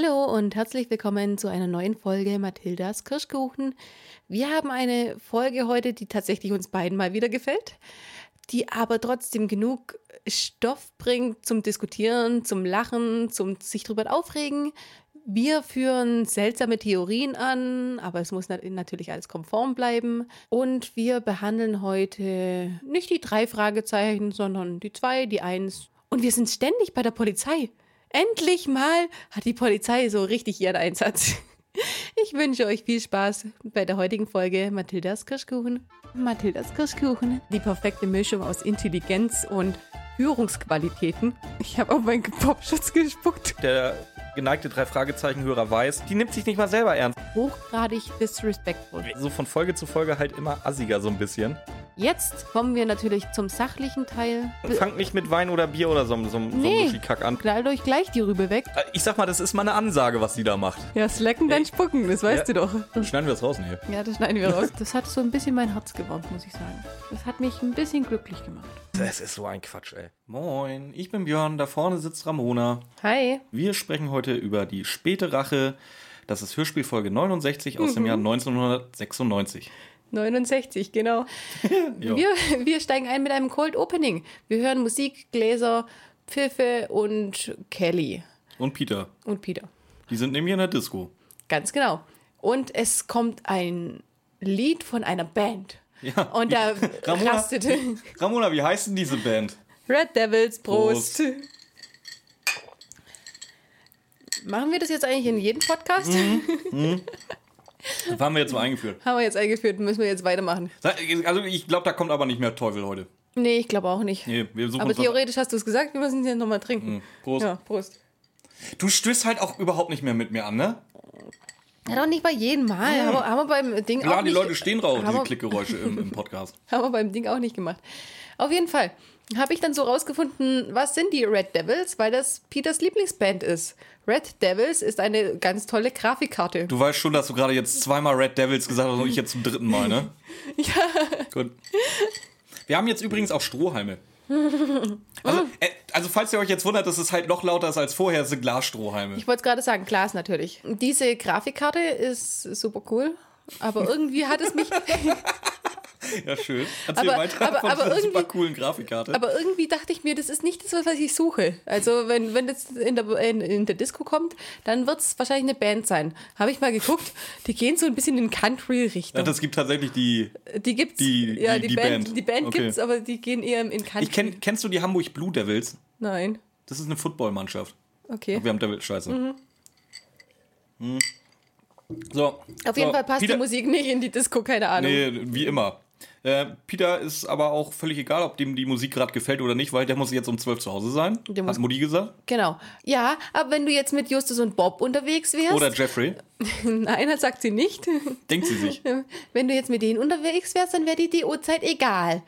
Hallo und herzlich willkommen zu einer neuen Folge Mathildas Kirschkuchen. Wir haben eine Folge heute, die tatsächlich uns beiden mal wieder gefällt, die aber trotzdem genug Stoff bringt zum Diskutieren, zum Lachen, zum sich drüber aufregen. Wir führen seltsame Theorien an, aber es muss natürlich alles konform bleiben. Und wir behandeln heute nicht die drei Fragezeichen, sondern die zwei, die eins. Und wir sind ständig bei der Polizei. Endlich mal hat die Polizei so richtig ihren Einsatz. Ich wünsche euch viel Spaß bei der heutigen Folge Mathildas Kirschkuchen. Mathildas Kirschkuchen. Die perfekte Mischung aus Intelligenz und Führungsqualitäten. Ich habe auf meinen Popschutz gespuckt. Der geneigte drei Fragezeichen-Hörer weiß, die nimmt sich nicht mal selber ernst. Hochgradig disrespectful. So von Folge zu Folge halt immer assiger so ein bisschen. Jetzt kommen wir natürlich zum sachlichen Teil. Fangt nicht mit Wein oder Bier oder so, so, so Nee. einem Muschikack an. Knallt euch gleich die Rübe weg. Äh, Ich sag mal, das ist mal eine Ansage, was sie da macht. Ja, slacken dann spucken, das weißt Ja. du doch. Schneiden wir das raus, nee. Ja, das schneiden wir raus. Das hat so ein bisschen mein Herz gewärmt, muss ich sagen. Das hat mich ein bisschen glücklich gemacht. Das ist so ein Quatsch, ey. Moin, ich bin Björn, da vorne sitzt Ramona. Hi. Wir sprechen heute über die späte Rache. Das ist Hörspielfolge 69 aus dem Jahr 1996. 69, genau. Wir, wir steigen ein mit einem Cold Opening. Wir hören Musik, Gläser, Pfiffe und Kelly Und Peter. und Peter. Die sind nämlich in der Disco. Ganz genau. Und es kommt ein Lied von einer Band. Ja. Und da Ramona, rastet Ramona, wie heißt denn diese Band? Red Devils, Prost. Prost. Machen wir das jetzt eigentlich in jedem Podcast? Mhm. Das haben wir jetzt mal eingeführt. Haben wir jetzt eingeführt, müssen wir jetzt weitermachen. Also ich glaube, da kommt aber nicht mehr Teufel heute. Nee, ich glaube auch nicht. Nee, wir suchen Aber theoretisch hast du es gesagt, wir müssen jetzt nochmal trinken. Prost. Ja, Prost. Du stößt halt auch überhaupt nicht mehr mit mir an, ne? Ja, doch nicht bei jedem Mal. Haben, wir, haben wir beim Ding Klar, auch die nicht, Leute stehen drauf, diese wir- Klickgeräusche im, im Podcast. Haben wir beim Ding auch nicht gemacht. Auf jeden Fall habe ich dann so rausgefunden, was sind die Red Devils, weil das Peters Lieblingsband ist. Red Devils ist eine ganz tolle Grafikkarte. Du weißt schon, dass du gerade jetzt zweimal Red Devils gesagt hast und ich jetzt zum dritten Mal, ne? Ja. Gut. Wir haben jetzt übrigens auch Strohhalme. Also, äh, also falls ihr euch jetzt wundert, dass es halt noch lauter ist als vorher, sind Glasstrohhalme. Ich wollte es gerade sagen, Glas natürlich. Diese Grafikkarte ist super cool, aber irgendwie hat es mich, Ja, schön. Erzähl Aber- weiter aber- von aber super irgendwie- coolen Grafikkarte. aber irgendwie dachte ich mir, das ist nicht das, was ich suche. Also wenn, wenn das in der, in, in der Disco kommt, dann wird es wahrscheinlich eine Band sein. Habe ich mal geguckt, die gehen so ein bisschen in ja, Country-Richtung. das gibt tatsächlich die. Die gibt's. Die- ja, die- die, Band, Band. Die Band Okay. gibt's, aber die gehen eher in Country. Ich kenn, kennst du die Hamburg Blue Devils? Nein. Das ist eine Footballmannschaft. Okay. Wir haben Devils, scheiße. Hm. So. Auf jeden so, Fall passt Peter, die Musik nicht in die Disco, keine Ahnung. Nee, wie immer. Äh, Peter ist aber auch völlig egal, ob dem die Musik gerade gefällt oder nicht, weil der muss jetzt um 12 zu Hause sein. Der Hat Mutti gesagt. Genau. Ja, aber wenn du jetzt mit Justus und Bob unterwegs wärst. Oder Jeffrey. Nein, das sagt sie nicht. Denkt sie sich. Wenn du jetzt mit denen unterwegs wärst, dann wäre die Uhrzeit egal.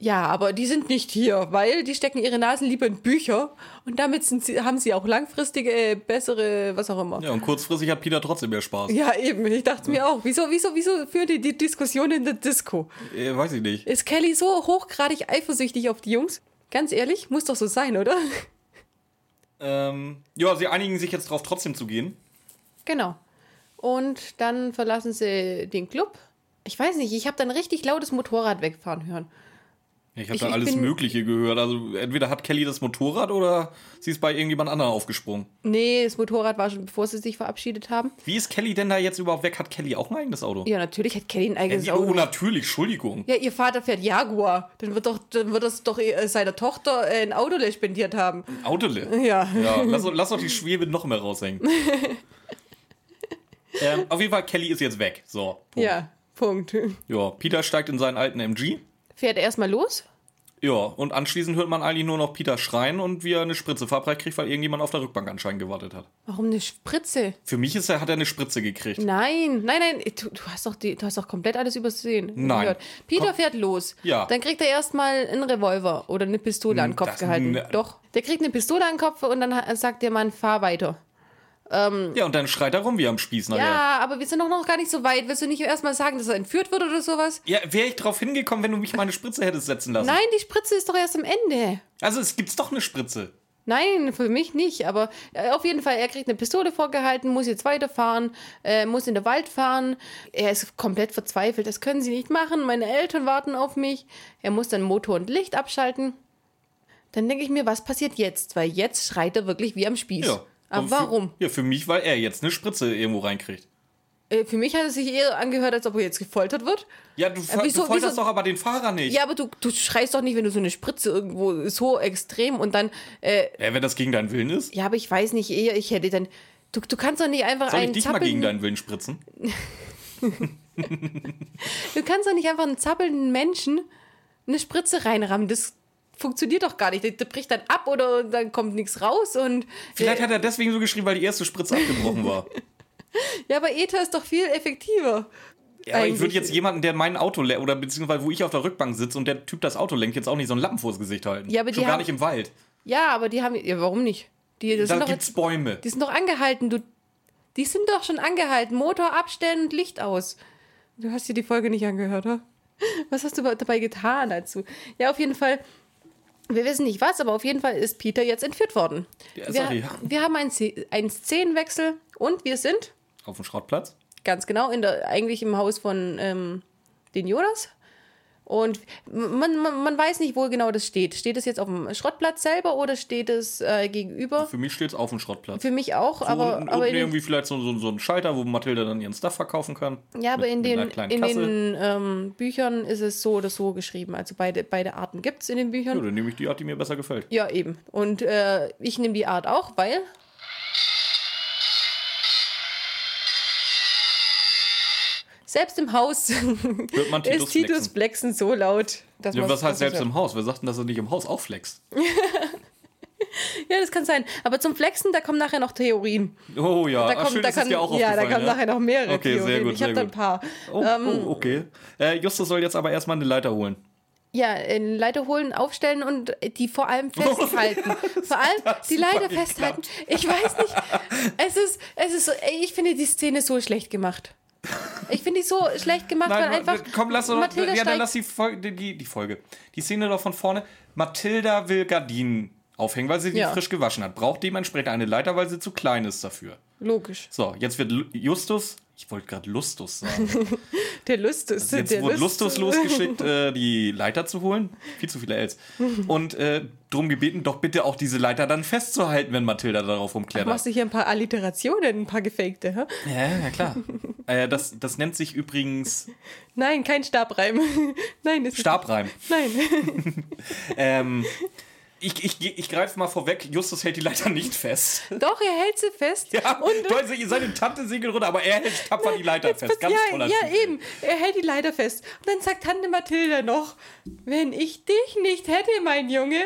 Ja, aber die sind nicht hier, weil die stecken ihre Nasen lieber in Bücher und damit sind sie, haben sie auch langfristige, äh, bessere, was auch immer. Ja, und kurzfristig hat Peter trotzdem mehr Spaß. Ja, eben. Ich dachte mir auch, wieso, wieso, wieso führt ihr die Diskussion in der Disco? Äh, weiß ich nicht. Ist Kelly so hochgradig eifersüchtig auf die Jungs? Ganz ehrlich, muss doch so sein, oder? Ähm, ja, sie einigen sich jetzt drauf, trotzdem zu gehen. Genau. Und dann verlassen sie den Club. Ich weiß nicht, ich habe dann richtig lautes Motorrad wegfahren hören. Ja, Ich habe da alles bin- Mögliche gehört. Also entweder hat Kelly das Motorrad oder sie ist bei irgendjemand anderem aufgesprungen. Nee, das Motorrad war schon, bevor sie sich verabschiedet haben. Wie ist Kelly denn da jetzt überhaupt weg? Hat Kelly auch ein eigenes Auto? Ja, natürlich hat Kelly ein eigenes Äh, oh, Auto. natürlich, Entschuldigung. Ja, ihr Vater fährt Jaguar. Dann wird, doch, dann wird das doch äh, seiner Tochter äh, ein Auto spendiert haben. Autole. Ja. Ja, lass, lass doch die Schwebe noch mehr raushängen. ähm, auf jeden Fall, Kelly ist jetzt weg. So. Punkt. Ja, Punkt. Ja, Peter steigt in seinen alten MG. Fährt er erstmal los? Ja, und anschließend hört man eigentlich nur noch Peter schreien und wie er eine Spritze verabreicht kriegt, weil irgendjemand auf der Rückbank anscheinend gewartet hat. Warum eine Spritze? Für mich ist er, hat er eine Spritze gekriegt. Nein, nein, nein, du, du, hast doch die, du hast doch komplett alles übersehen. Nein. gehört. Peter Komm. fährt los. Ja. Dann kriegt er erstmal einen Revolver oder eine Pistole an den Kopf das- gehalten. Doch. Der kriegt eine Pistole an den Kopf und dann sagt der Mann, fahr weiter. Ja, und dann schreit er rum wie am Spieß nachher. Ja, aber wir sind doch noch gar nicht so weit. Willst du nicht erstmal sagen, dass er entführt wird oder sowas? Ja, wäre ich drauf hingekommen, wenn du mich meine Spritze hättest setzen lassen. Nein, die Spritze ist doch erst am Ende. Also es gibt's doch eine Spritze. Nein, für mich nicht. Aber äh, auf jeden Fall, er kriegt eine Pistole vorgehalten, muss jetzt weiterfahren, äh, muss in den Wald fahren. Er ist komplett verzweifelt. Das können sie nicht machen. Meine Eltern warten auf mich. Er muss dann Motor und Licht abschalten. Dann denke ich mir, was passiert jetzt? Weil jetzt schreit er wirklich wie am Spieß. Ja. Aber Und warum? Für, ja, für mich, weil er jetzt eine Spritze irgendwo reinkriegt. Äh, für mich hat es sich eher angehört, als ob er jetzt gefoltert wird. Ja, du, Äh, wieso- du folterst wieso- doch aber den Fahrer nicht. Ja, aber du, du schreist doch nicht, wenn du so eine Spritze irgendwo so extrem und dann, äh, Ja, wenn das gegen deinen Willen ist, ja, aber ich weiß nicht, eher ich hätte dann, du, du kannst doch nicht einfach soll ich einen dich mal gegen deinen Willen spritzen? du kannst doch nicht einfach einen zappelnden Menschen eine Spritze reinrammen, das funktioniert doch gar nicht, der, der bricht dann ab oder dann kommt nichts raus und, Vielleicht äh, hat er deswegen so geschrieben, weil die erste Spritze abgebrochen war. ja, aber Ether ist doch viel effektiver. Ja, aber ich würde jetzt jemanden, der mein Auto lenkt, oder beziehungsweise wo ich auf der Rückbank sitze und der Typ das Auto lenkt, jetzt auch nicht so einen Lappen vors Gesicht halten. Ja, aber die Schon gar haben- nicht im Wald. Ja, aber die haben, ja, warum nicht? Die, das Da sind doch gibt's jetzt, Bäume. die sind doch angehalten, du, die sind doch schon angehalten, Motor abstellen und Licht aus. Du hast dir die Folge nicht angehört, oder? Was hast du dabei getan dazu? Ja, auf jeden Fall, wir wissen nicht was, aber auf jeden Fall ist Peter jetzt entführt worden. Ja, wir, sorry. wir haben einen, Sze- einen Szenenwechsel und wir sind Auf dem Schrottplatz. ganz genau in der, eigentlich im Haus von ähm, den Jonas. Und man, man, man weiß nicht, wo genau das steht. Steht es jetzt auf dem Schrottplatz selber oder steht es äh, gegenüber? Für mich steht es auf dem Schrottplatz. Für mich auch, So, aber, und, aber irgendwie vielleicht so, so, so ein Schalter, wo Mathilda dann ihren Stuff verkaufen kann. ja, aber Mit- in den, in Kasse. den ähm, Büchern ist es so oder so geschrieben. Also beide, beide Arten gibt es in den Ja, Büchern. dann nehme ich die Art, die mir besser gefällt. Ja, eben. Und äh, ich nehme die Art auch, weil. Selbst im Haus Hört man Titus ist Titus flexen. So laut, dass Ja, man was heißt selbst im Haus? Wer sagt denn, dass er nicht im Haus auch flext? Ja, das kann sein. Aber zum Flexen, da kommen nachher noch Theorien. Oh ja, Da Ach, kommt, schön, da kann, dir auch ja, da kommen nachher noch mehrere Okay, sehr Theorien. gut, ich sehr habe da ein paar. Oh, oh okay. Äh, Justus soll jetzt aber erstmal eine Leiter holen. Ja, eine Leiter holen, aufstellen und die vor allem festhalten. vor allem die Leiter geklappt. festhalten. Ich weiß nicht. Es ist, es ist ich finde die Szene so schlecht gemacht. Ich finde die so schlecht gemacht, weil Nein, einfach. komm, lass doch, Mathilda ja, dann lass die Folge, die, die Folge. Die Szene doch von vorne. Mathilda will Gardinen aufhängen, weil sie die Ja. frisch gewaschen hat. Braucht dementsprechend eine Leiter, weil sie zu klein ist dafür. Logisch. So, jetzt wird Justus, ich wollte gerade Lustus sagen. Der Lust ist. Jetzt der wurde Lust- Lustus losgeschickt, äh, die Leiter zu holen. Viel zu viele Ls. Und äh, drum gebeten, doch bitte auch diese Leiter dann festzuhalten, wenn Mathilda darauf rumklettert. Machst du hier ein paar Alliterationen, ein paar gefakte, hä? Ja, ja, klar. äh, das, das nennt sich übrigens Nein, kein Stabreim. Nein, ist. Stabreim. Nein. Ähm, ich, ich, ich greife mal vorweg, Justus hält die Leiter nicht fest. Doch, er hält sie fest. Ja, und toll, seine Tante segelt runter, aber er hält tapfer die Leiter fest. Ganz ja, toller ja, eben. Er hält die Leiter fest. Und dann sagt Tante Mathilda noch, wenn ich dich nicht hätte, mein Junge.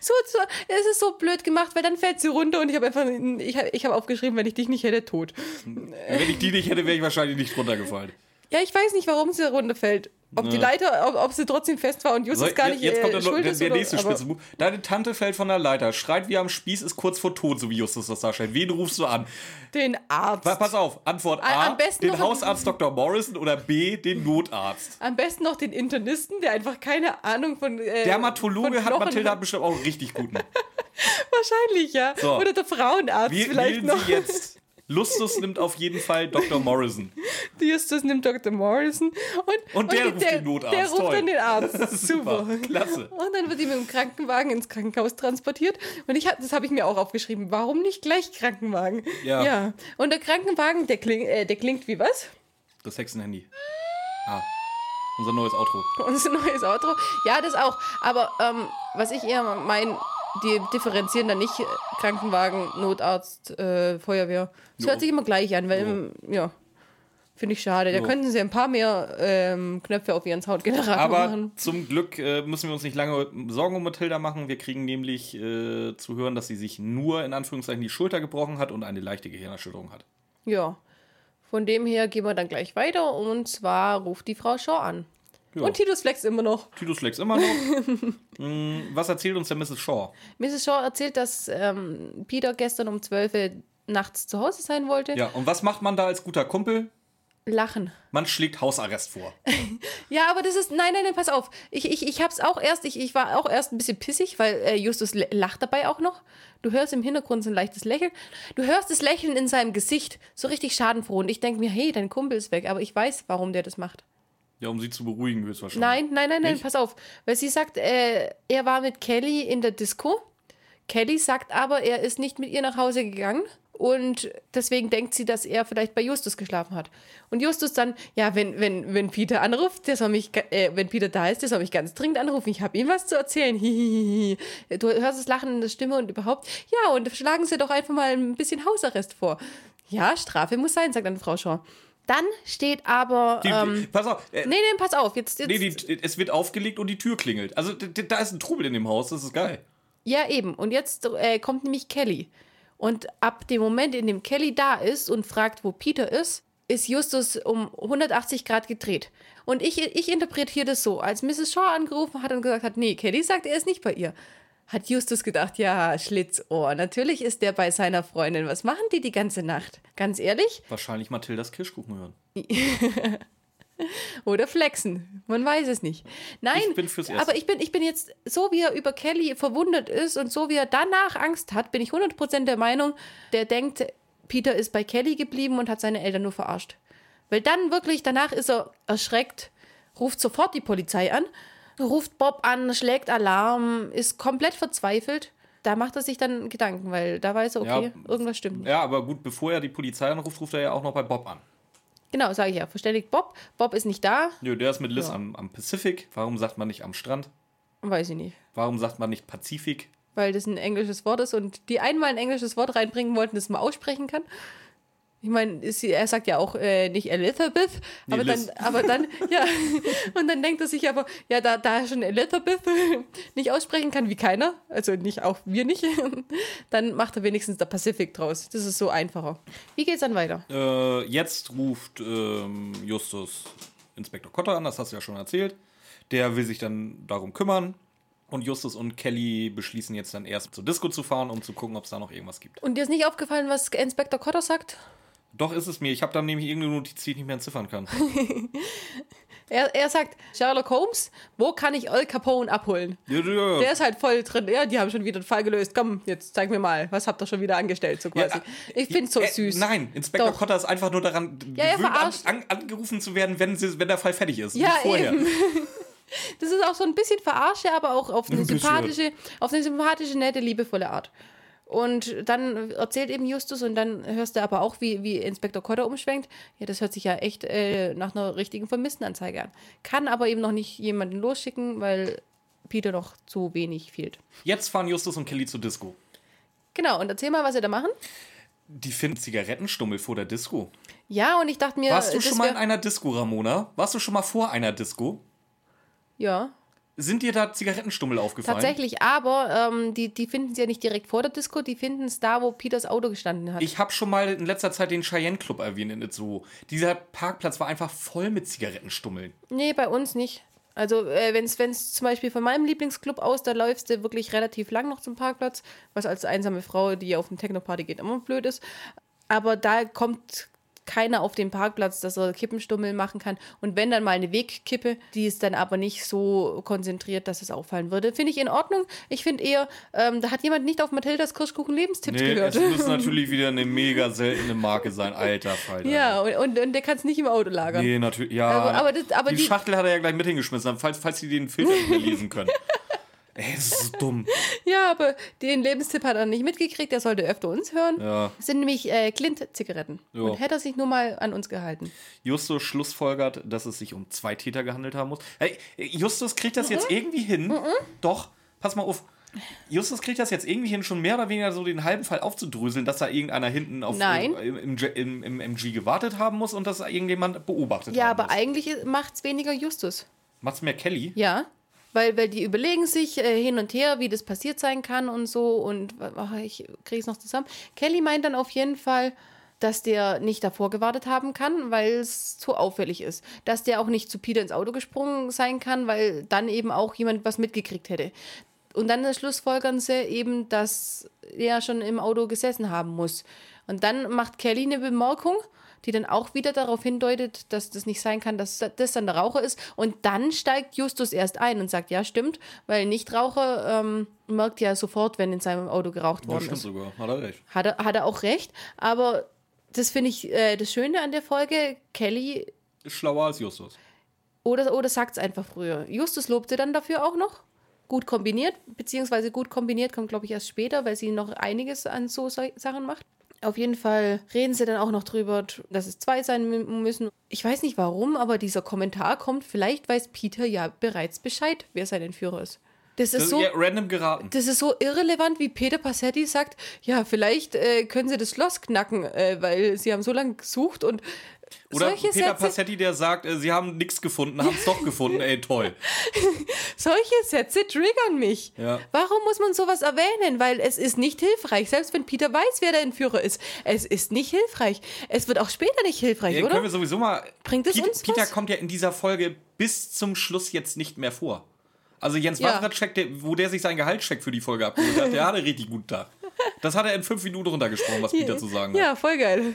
So, so, es ist so blöd gemacht, weil dann fällt sie runter und ich habe einfach, ich habe ich hab aufgeschrieben, wenn ich dich nicht hätte, tot. Wenn ich die nicht hätte, wäre ich wahrscheinlich nicht runtergefallen. Ja, ich weiß nicht, warum sie runterfällt. Ob die Leiter, ob, ob sie trotzdem fest war und Justus So, gar nicht jetzt kommt äh, der, schuld der, ist. der oder, nächste Spitzenbuch. Deine Tante fällt von der Leiter, schreit wie am Spieß, ist kurz vor Tod, so wie Justus das darstellt. Wen rufst du an? Den Arzt. Pa- Pass auf, Antwort A- am besten den Hausarzt Dr. Morrison oder B, den Notarzt. Am besten noch den Internisten, der einfach keine Ahnung von. Äh, Dermatologe von hat Mathilda bestimmt auch richtig guten. Wahrscheinlich, ja. So. Oder der Frauenarzt Wie vielleicht noch. Sie jetzt? Lustus nimmt auf jeden Fall Dr. Morrison. Justus nimmt Dr. Morrison und, Und der ruft den Notarzt. Der ruft Toll. dann den Arzt. Super. Klasse. Und dann wird sie mit dem Krankenwagen ins Krankenhaus transportiert. Und ich hab, das habe ich mir auch aufgeschrieben. Warum nicht gleich Krankenwagen? Ja. ja. Und der Krankenwagen, der, kling, äh, der klingt wie was? Das Hexenhandy. Ah. Unser neues Outro. Unser neues Auto. Ja, das auch. Aber ähm, was ich eher meine, die differenzieren dann nicht Krankenwagen, Notarzt, äh, Feuerwehr. Das Jo. hört sich immer gleich an, weil, ähm, ja, finde ich schade. Da Jo. könnten sie ein paar mehr ähm, Knöpfe auf ihren Soundgenerator Aber machen. zum Glück äh, müssen wir uns nicht lange Sorgen um Mathilda machen. Wir kriegen nämlich äh, zu hören, dass sie sich nur in Anführungszeichen die Schulter gebrochen hat und eine leichte Gehirnerschütterung hat. Ja. Von dem her gehen wir dann gleich weiter und zwar ruft die Frau Shaw an. Ja. Und Titus Flex immer noch. Titus Flex immer noch. Hm, Was erzählt uns der Mrs. Shaw? Mrs. Shaw erzählt, dass ähm, Peter gestern um 12 Uhr nachts zu Hause sein wollte. Ja, und was macht man da als guter Kumpel? Lachen. Man schlägt Hausarrest vor. Ja, aber das ist. Nein, nein, nein, pass auf. Ich, ich, ich hab's auch erst, ich, ich war auch erst ein bisschen pissig, weil äh, Justus lacht dabei auch noch. Du hörst im Hintergrund so ein leichtes Lächeln. Du hörst das Lächeln in seinem Gesicht, so richtig schadenfroh. Und ich denke mir, hey, dein Kumpel ist weg, aber ich weiß, warum der das macht. Ja, um sie zu beruhigen, höchstwahrscheinlich. Nein, nein, nein, nein, Nicht? pass auf. Weil sie sagt, äh, er war mit Kelly in der Disco. Kelly sagt aber, er ist nicht mit ihr nach Hause gegangen. Und deswegen denkt sie, dass er vielleicht bei Justus geschlafen hat. Und Justus dann, ja, wenn, wenn, wenn Peter anruft, der soll mich, äh, wenn Peter da ist, der soll mich ganz dringend anrufen. Ich habe ihm was zu erzählen. Hihihihi. Du hörst das Lachen in der Stimme und überhaupt. Ja, und schlagen Sie doch einfach mal ein bisschen Hausarrest vor. Ja, Strafe muss sein, sagt dann Frau Shaw. Dann steht aber. Die, ähm, pass auf. Äh, nee, nee, pass auf. Jetzt, jetzt, nee, die, es wird aufgelegt und die Tür klingelt. Also da ist ein Trubel in dem Haus, das ist geil. Ja, eben. Und jetzt äh, kommt nämlich Kelly. Und ab dem Moment, in dem Kelly da ist und fragt, wo Peter ist, ist Justus um 180 Grad gedreht. Und ich, ich interpretiere das so, als Mrs. Shaw angerufen hat und gesagt hat, nee, Kelly sagt, er ist nicht bei ihr. Hat Justus gedacht, ja, Schlitzohr, natürlich ist der bei seiner Freundin. Was machen die die ganze Nacht? Ganz ehrlich? Wahrscheinlich Mathildas Kirschkuchen hören. Oder flexen. Man weiß es nicht. Nein, Ich bin fürs Erste. aber ich bin, ich bin jetzt, so wie er über Kelly verwundert ist und so wie er danach Angst hat, bin ich 100% der Meinung, der denkt, Peter ist bei Kelly geblieben und hat seine Eltern nur verarscht. Weil dann wirklich, danach ist er erschreckt, ruft sofort die Polizei an, ruft Bob an, schlägt Alarm, ist komplett verzweifelt. Da macht er sich dann Gedanken, weil da weiß er, okay, Ja. irgendwas stimmt nicht. Ja, aber gut, bevor er die Polizei anruft, ruft er ja auch noch bei Bob an. Genau, sage ich ja. Verständigt Bob. Bob ist nicht da. Nö, der ist mit Liz Ja. am, am Pacific. Warum sagt man nicht am Strand? Weiß ich nicht. Warum sagt man nicht Pazifik? weil das ein englisches Wort ist und die einmal ein englisches Wort reinbringen wollten, das man aussprechen kann. Ich meine, er sagt ja auch äh, nicht Elizabeth, Nee, aber, dann, aber dann, ja, und dann denkt er sich aber, ja, da, da er schon Elizabeth nicht aussprechen kann, wie keiner, also nicht auch wir nicht, dann macht er wenigstens der Pacific draus. Das ist so einfacher. Wie geht's dann weiter? Äh, jetzt ruft ähm, Justus Inspektor Cotter an, das hast du ja schon erzählt. Der will sich dann darum kümmern. Und Justus und Kelly beschließen jetzt dann erst zur Disco zu fahren, um zu gucken, ob es da noch irgendwas gibt. Und dir ist nicht aufgefallen, was Inspektor Cotter sagt? Doch ist es mir. Ich habe dann nämlich irgendeine Notiz, die ich nicht mehr entziffern kann. Er, er sagt, Sherlock Holmes, wo kann ich Al Capone abholen? ja, ja, Der ist halt voll drin. Ja, die haben schon wieder einen Fall gelöst. Komm, jetzt zeig mir mal, was habt ihr schon wieder angestellt, so quasi. ich find's so äh, süß. Nein, Inspektor Doch. Cotter ist einfach nur daran Ja, gewöhnt, an, an, angerufen zu werden, wenn, sie, wenn der Fall fertig ist. Ja, vorher. eben. Das ist auch so ein bisschen Verarsche, aber auch auf eine sympathische, auf eine sympathische, nette, liebevolle Art. Und dann erzählt eben Justus und dann hörst du aber auch, wie, wie Inspektor Cotter umschwenkt. Ja, das hört sich ja echt äh, nach einer richtigen Vermisstenanzeige an. Kann aber eben noch nicht jemanden losschicken, weil Peter noch zu wenig fehlt. Jetzt fahren Justus und Kelly zur Disco. Genau, und erzähl mal, was sie da machen. Die finden Zigarettenstummel vor der Disco. Ja, und ich dachte mir, Warst du schon mal in einer Disco, Ramona? Warst du schon mal vor einer Disco? Ja, Sind dir da Zigarettenstummel aufgefallen? Tatsächlich, aber ähm, die, die finden sie ja nicht direkt vor der Disco, die finden es da, wo Peters Auto gestanden hat. Ich habe schon mal in letzter Zeit den Cheyenne Club erwähnt in It Zoo. Dieser Parkplatz war einfach voll mit Zigarettenstummeln. nee, bei uns nicht. Also, äh, wenn es zum Beispiel von meinem Lieblingsclub aus, da läufst du wirklich relativ lang noch zum Parkplatz, was als einsame Frau, die auf eine Techno-Party geht, immer blöd ist. Aber da kommt keiner auf den Parkplatz, dass er Kippenstummel machen kann. Und wenn dann mal eine Wegkippe, die ist dann aber nicht so konzentriert, dass es auffallen würde. Finde ich in Ordnung. Ich finde eher, ähm, da hat jemand nicht auf Mathildas Kirschkuchen-Lebenstipps Nee, gehört. es muss natürlich wieder eine mega seltene Marke sein. Alter Falter. Ja, und, und, und der kann es nicht im Auto lagern. Nee, natürlich. Ja. Aber- aber das- aber die, die- Schachtel hat er ja gleich mit hingeschmissen, falls, falls sie den Filter nicht lesen können. Ey, das ist so dumm. Ja, aber den Lebenstipp hat er nicht mitgekriegt. Er sollte öfter uns hören. Ja. Das sind nämlich äh, Clint-Zigaretten. Ja. Und hätte er sich nur mal an uns gehalten. Justus schlussfolgert, dass es sich um zwei Täter gehandelt haben muss. Hey, Justus kriegt das jetzt irgendwie hin. Doch, pass mal auf. Justus kriegt das jetzt irgendwie hin, schon mehr oder weniger so den halben Fall aufzudröseln, dass da irgendeiner hinten auf, Nein. Im, im, im, im MG gewartet haben muss und dass da irgendjemand beobachtet Ja, haben aber muss. eigentlich macht es weniger Justus. Macht's mehr Kelly? Ja. Weil, weil die überlegen sich äh, hin und her, wie das passiert sein kann und so. Und ach, ich kriege es noch zusammen. Kelly meint dann auf jeden Fall, dass der nicht davor gewartet haben kann, weil es zu auffällig ist. Dass der auch nicht zu Peter ins Auto gesprungen sein kann, weil dann eben auch jemand was mitgekriegt hätte. Und dann schlussfolgern sie eben, dass er schon im Auto gesessen haben muss. Und dann macht Kelly eine Bemerkung, die dann auch wieder darauf hindeutet, dass das nicht sein kann, dass das dann der Raucher ist. Und dann steigt Justus erst ein und sagt, ja, stimmt, weil Nichtraucher ähm, merkt ja sofort, wenn in seinem Auto geraucht Ja, worden stimmt ist. sogar. Hat er recht. Hat er, hat er auch recht, aber das finde ich äh, das Schöne an der Folge. Kelly Ist schlauer als Justus. oder, oder sagt es einfach früher. Justus lobte dann dafür auch noch. Gut kombiniert, beziehungsweise gut kombiniert kommt, glaube ich, erst später, weil sie noch einiges an so Sa- Sachen macht. Auf jeden Fall reden sie dann auch noch drüber, dass es zwei sein mü- müssen. Ich weiß nicht warum, aber dieser Kommentar kommt, vielleicht weiß Peter ja bereits Bescheid, wer sein Entführer ist. Das ist Das ist so. ja random geraten. Das ist so irrelevant, wie Peter Passetti sagt, ja, vielleicht äh, können sie das Schloss knacken, äh, weil sie haben so lange gesucht und Oder solche Peter Sätze, Passetti, der sagt, äh, sie haben nichts gefunden, haben es doch gefunden. Ey, toll. solche Sätze triggern mich. Ja. Warum muss man sowas erwähnen? Weil es ist nicht hilfreich, selbst wenn Peter weiß, wer der Entführer ist. Es ist nicht hilfreich. Es wird auch später nicht hilfreich, Ja, oder? können wir sowieso mal. Bringt es Piet- uns Peter was? kommt ja in dieser Folge bis zum Schluss jetzt nicht mehr vor. Also Jens Ja. Wawratschek, der, wo der sich seinen Gehaltscheck für die Folge abgeholt hat, der hatte richtig guten Tag. Das hat er in fünf Minuten runtergesprochen, was Peter zu sagen hat. Ja, voll geil.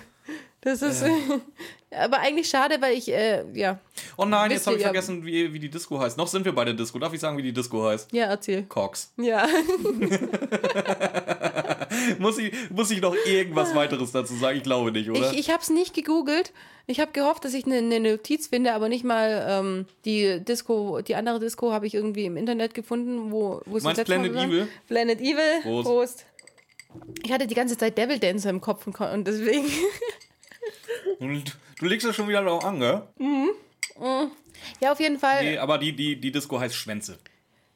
Das ist aber eigentlich schade, weil ich, äh, ja. Oh nein, jetzt habe ich vergessen, wie, wie die Disco heißt. Noch sind wir bei der Disco. Darf ich sagen, wie die Disco heißt? Ja, erzähl. Cox. Ja. Muss ich, muss ich noch irgendwas weiteres dazu sagen? Ich glaube nicht, oder? Ich, ich habe es nicht gegoogelt. Ich habe gehofft, dass ich eine ne Notiz finde, aber nicht mal ähm, die Disco, die andere Disco habe ich irgendwie im Internet gefunden, wo wo es Meinst Planet. Evil? Planet Evil. Prost. Ich hatte die ganze Zeit Devil Dancer im Kopf und deswegen. Und du legst das schon wieder drauf an, gell? ja, auf jeden Fall. Nee, aber die, die, die Disco heißt Schwänze.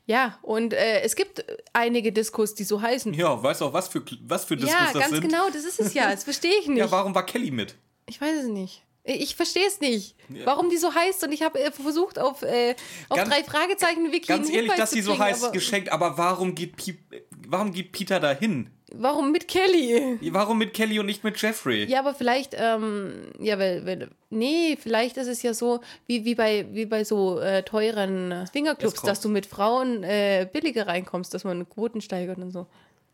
Ja, und äh, es gibt einige Diskos, die so heißen. Ja, weißt du auch, was für, was für Discos ja, das ganz sind? genau, das ist es ja. Das verstehe ich nicht. Ja, warum war Kelly mit? Ich weiß es nicht. Ich verstehe es nicht, warum die so heißt. Und ich habe äh, versucht, auf, äh, auf Ganz- drei Fragezeichen Wiki Ganz ehrlich, dass sie so heißt, aber geschenkt, aber warum geht, Pi warum geht Peter da hin? Warum mit Kelly? Warum mit Kelly und nicht mit Jeffrey? Ja, aber vielleicht, ähm, ja, weil, weil, nee, vielleicht ist es ja so, wie, wie, bei, wie bei so äh, teuren Swingerclubs, Escorts. dass du mit Frauen äh, billiger reinkommst, dass man Quoten steigert und so.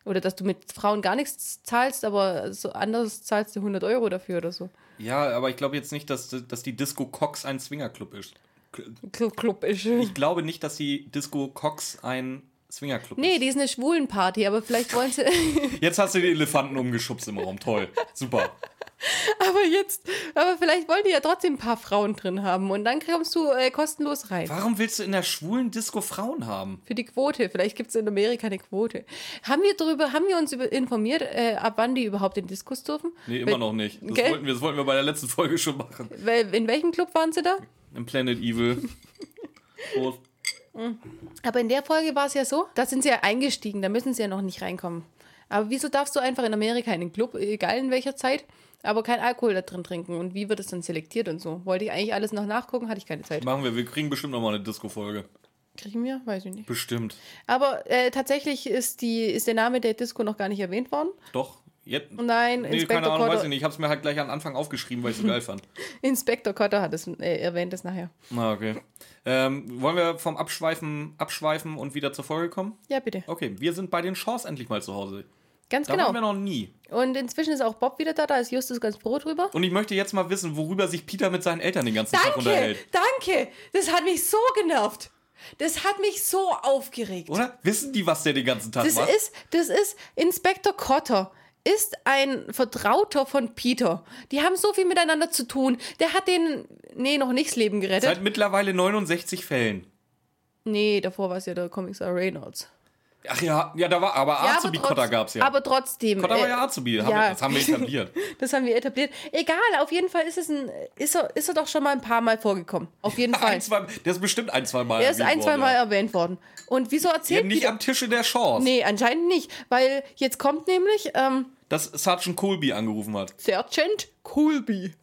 Oder dass du mit Frauen gar nichts zahlst, aber so anders zahlst du 100 Euro dafür oder so. Ja, aber ich glaube jetzt nicht, dass, dass die Disco Cox ein Swingerclub ist. Club, ist. Ich glaube nicht, dass die Disco Cox ein Swingerclub Nee, ist. die ist eine Schwulenparty, aber vielleicht wollen sie. Jetzt hast du die Elefanten umgeschubst im Raum. Toll. Super. aber jetzt, aber vielleicht wollen die ja trotzdem ein paar Frauen drin haben und dann kommst du äh, kostenlos rein. Warum willst du in der schwulen Disco Frauen haben? Für die Quote. Vielleicht gibt es in Amerika eine Quote. Haben wir darüber, haben wir uns über informiert, äh, ab wann die überhaupt in Diskus dürfen? Nee, immer Weil- noch nicht. Das wollten, wir, das wollten wir bei der letzten Folge schon machen. Weil, in welchem Club waren sie da? Im Planet Evil. Prost. Aber in der Folge war es ja so, da sind sie ja eingestiegen, da müssen sie ja noch nicht reinkommen. Aber wieso darfst du einfach in Amerika in den Club, egal in welcher Zeit, aber kein Alkohol da drin trinken? Und wie wird es dann selektiert und so? Wollte ich eigentlich alles noch nachgucken, hatte ich keine Zeit. Machen wir. Wir kriegen bestimmt noch mal eine Disco-Folge. Kriegen wir? Weiß ich nicht. Bestimmt. Aber äh, tatsächlich ist, die, ist der Name der Disco noch gar nicht erwähnt worden. Doch. Jetzt. Nein, Nee, Inspektor keine Ahnung, weiß Cotter, ich nicht. Ich habe es mir halt gleich am Anfang aufgeschrieben, weil ich es so geil fand. Inspektor Cotter hat es äh, erwähnt, es nachher. Na, okay. Ähm, wollen wir vom Abschweifen abschweifen und wieder zur Folge kommen? Ja, bitte. Okay, wir sind bei den Shaws endlich mal zu Hause. Ganz Da genau. waren wir noch nie. Und inzwischen ist auch Bob wieder da, da ist Justus ganz froh drüber. Und ich möchte jetzt mal wissen, worüber sich Peter mit seinen Eltern den ganzen Tag Danke, unterhält. danke. Das hat mich so genervt. Das hat mich so aufgeregt. Oder? Wissen die, was der den ganzen Tag Das macht? ist, das ist Inspektor Cotter. Ist ein Vertrauter von Peter. Die haben so viel miteinander zu tun. Der hat den, nee, noch nicht das Leben gerettet. Seit mittlerweile 69 Fällen. nee, davor war es ja der Kommissar Reynolds. Ach ja, ja, da war aber Ja, aber Azubi trotz- Kotter gab's ja. Aber trotzdem. Kotter war äh, ja Azubi, haben ja. wir, das haben wir etabliert. Das haben wir etabliert. Egal, auf jeden Fall ist es ein, ist er, ist er doch schon mal ein paar Mal vorgekommen. Auf jeden Fall. Ein, zwei, der ist bestimmt ein, zwei Mal Er ist erwähnt ein, zwei worden, Mal ja. erwähnt worden. Und wieso Ja, erzählt nicht Peter? am Tische der Shaws, Nee, anscheinend nicht. Weil jetzt kommt nämlich ähm, dass Sergeant Colby angerufen hat. Sergeant Colby.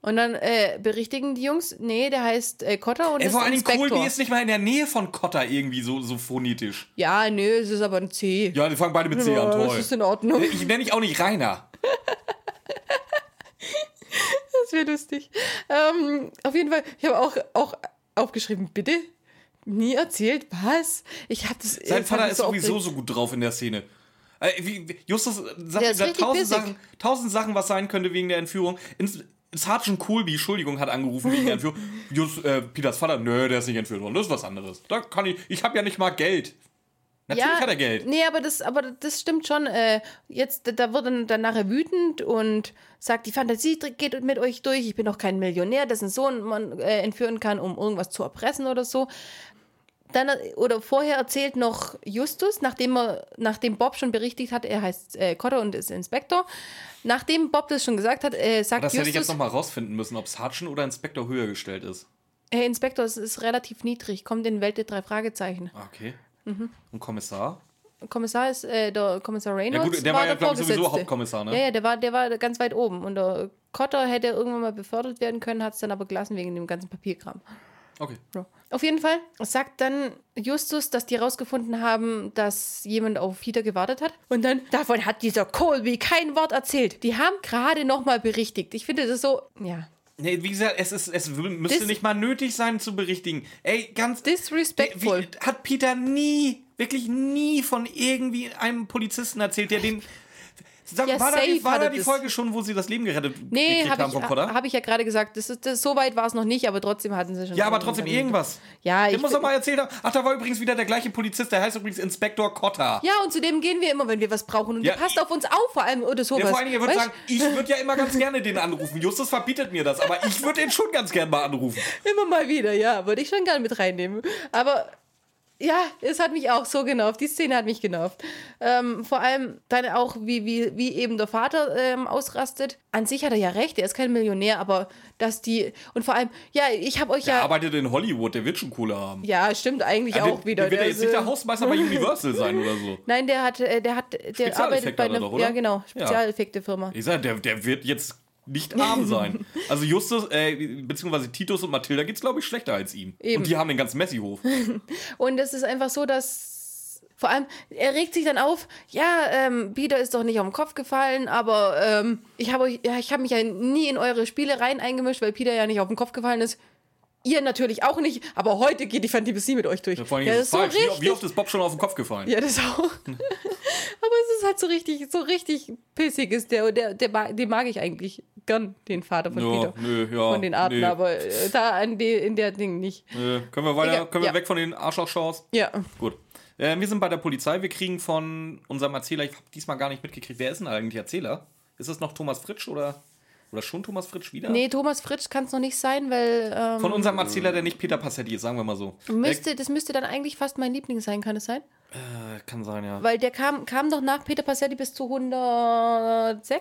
Und dann äh, berichtigen die Jungs, nee, der heißt äh, Cotter und Ey, ist vor Dingen Inspektor. Colby ist nicht mal in der Nähe von Cotter irgendwie so, so phonetisch. ja, nö, es ist aber ein C. Ja, die fangen beide mit C an, Ja, toll. das ist in Ordnung. Ich nenne dich auch nicht Rainer. Das wäre lustig. Ähm, auf jeden Fall, ich habe auch, auch aufgeschrieben, bitte? Nie erzählt, was? Ich habe das. Sein hat Vater ist so sowieso so gut drauf in der Szene. Äh, Justus sagt richtig tausend. Sachen, tausend Sachen, was sein könnte wegen der Entführung. Ins, Sergeant Colby, Entschuldigung, hat angerufen wegen Entführung. Just, äh, Peters Vater, nö, der ist nicht entführt worden, das ist was anderes. Da kann ich, ich habe ja nicht mal Geld. Natürlich ja, hat er Geld. Nee, aber das, aber das stimmt schon. Äh, jetzt, da wird er dann nachher wütend und sagt, die Fantasie geht mit euch durch. Ich bin doch kein Millionär, dessen Sohn man äh, entführen kann, um irgendwas zu erpressen oder so. Dann, oder vorher erzählt noch Justus, nachdem, er, nachdem Bob schon berichtigt hat, er heißt äh, Cotter und ist Inspektor. Nachdem Bob das schon gesagt hat, äh, sagt das Justus... hätte ich jetzt nochmal rausfinden müssen, ob Sergeant oder Inspektor höher gestellt ist. Herr Inspektor, es ist relativ niedrig, kommt in Welt der drei Fragezeichen. Ah, Okay. Und Kommissar? Kommissar ist äh, der Kommissar Reynolds. Ja gut, der war ja, glaube ich, sowieso. Hauptkommissar, ne? Ja, ja, der war, der war ganz weit oben. Und der Cotter hätte irgendwann mal befördert werden können, hat es dann aber gelassen wegen dem ganzen Papierkram. Okay. Ja. Auf jeden Fall sagt dann Justus, dass die herausgefunden haben, dass jemand auf Peter gewartet hat. Und dann, davon hat dieser Colby kein Wort erzählt. Die haben gerade nochmal berichtigt. Ich finde das so, ja, Nee, wie gesagt, es, ist, es müsste Dis- nicht mal nötig sein zu berichtigen. Ey, ganz. disrespectful. Wie, hat Peter nie, wirklich nie von irgendwie einem Polizisten erzählt, der den. Sag, Ja, war da, die- war da die. Folge schon, wo sie das Leben gerettet Nee, gekriegt habe haben ich, vom Potter? hab ich ja gerade gesagt. Das ist, das, so weit war es noch nicht, aber trotzdem hatten sie schon. ja, aber trotzdem irgendwas. Ja, Der ich, muss doch mal erzählt haben. Ach, da war übrigens wieder der gleiche Polizist, der heißt übrigens Inspektor Cotter. ja, und zu dem gehen wir immer, wenn wir was brauchen. Und Ja, der passt ich- auf uns auf, vor allem oder sowas. Der vor allen Dingen, er würde Weißt? sagen, ich würde ja immer ganz gerne den anrufen. Justus verbietet mir das, aber ich würde den schon ganz gerne mal anrufen. Immer mal wieder, ja, würde ich schon gerne mit reinnehmen. Aber ja, es hat mich auch so genervt. Die Szene hat mich genervt. Ähm, vor allem dann auch, wie, wie, wie eben der Vater ähm, ausrastet. An sich hat er ja recht, er ist kein Millionär, aber dass die. Und vor allem, ja, ich habe euch Der ja. arbeitet in Hollywood, der wird schon Kohle haben. Ja, stimmt eigentlich Ja, auch der, wieder. Der wird ja Der jetzt nicht der Hausmeister bei Universal sein oder so. Nein, der hat, äh, der hat, der arbeitet bei er einer, doch, oder? ja genau. Spezialeffekte-Firma. Ich sag, der, der wird jetzt nicht arm sein. Also Justus, äh, beziehungsweise Titus und Mathilda geht's, glaube ich, schlechter als ihm. Eben. Und die haben den ganzen Messi-Hof. Und es ist einfach so, dass vor allem, er regt sich dann auf, ja, ähm, Peter ist doch nicht auf den Kopf gefallen, aber ähm, ich habe ja, ich habe mich ja nie in eure Spielereien eingemischt, weil Peter ja nicht auf den Kopf gefallen ist. Ihr natürlich auch nicht, aber heute geht die Fantasie mit euch durch. Vor allem ja, ist es das falsch. ist so Wie, richtig. wie oft ist Bob schon auf den Kopf gefallen? ja, das auch. aber es ist halt so richtig, so richtig pissig ist der. Der, der mag, den mag ich eigentlich gern, den Vater von Ja, Peter. nö, ja, von den Arten, nee. aber äh, da die, in der Ding nicht. Äh, können wir weiter, können wir ja. weg von den Arschloch-Shows? Ja. Gut. Äh, wir sind bei der Polizei. Wir kriegen von unserem Erzähler, ich habe diesmal gar nicht mitgekriegt, wer ist denn eigentlich Erzähler? Ist es noch Thomas Fritsch oder, oder schon Thomas Fritsch wieder? Nee, Thomas Fritsch kann es noch nicht sein, weil. Ähm, Von unserem Erzähler, der nicht Peter Passetti ist, sagen wir mal so. Müsste, das müsste dann eigentlich fast mein Liebling sein, kann es sein? Äh, kann sein, ja. Weil der kam, kam doch nach Peter Passetti bis zu 106.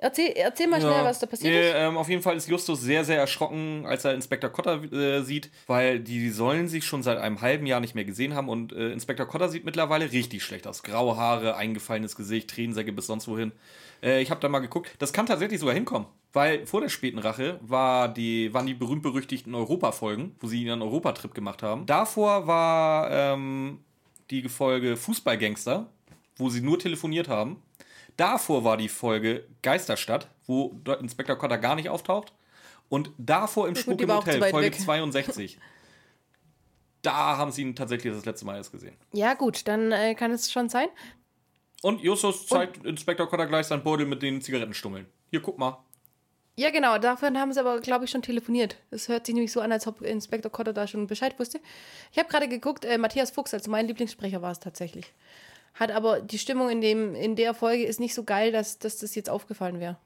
Erzähl, erzähl mal schnell, Ja. was da passiert nee, ist. Ähm, auf jeden Fall ist Justus sehr, sehr erschrocken, als er Inspektor Cotter äh, sieht, weil die sollen sich schon seit einem halben Jahr nicht mehr gesehen haben und äh, Inspektor Cotter sieht mittlerweile richtig schlecht aus. Graue Haare, eingefallenes Gesicht, Tränensäcke bis sonst wohin. Äh, ich habe da mal geguckt, das kann tatsächlich sogar hinkommen, weil vor der späten Rache war die, waren die berühmt-berüchtigten Europa-Folgen, wo sie ihren Europatrip gemacht haben. Davor war ähm, die Folge Fußballgangster, wo sie nur telefoniert haben. Davor war die Folge Geisterstadt, wo dort Inspektor Cotter gar nicht auftaucht. Und davor im Spuk im Hotel, Folge weg. 62. da haben sie ihn tatsächlich das letzte Mal erst gesehen. Ja, gut, dann äh, kann es schon sein. Und Justus zeigt Inspektor Cotter gleich seinen Beutel mit den Zigarettenstummeln. Hier, guck mal. Ja, genau, davon haben sie aber, glaube ich, schon telefoniert. Es hört sich nämlich so an, als ob Inspektor Cotter da schon Bescheid wusste. Ich habe gerade geguckt, äh, Matthias Fuchs, also mein Lieblingssprecher war es tatsächlich. Hat aber die Stimmung in, dem, in der Folge ist nicht so geil, dass, dass das jetzt aufgefallen wäre.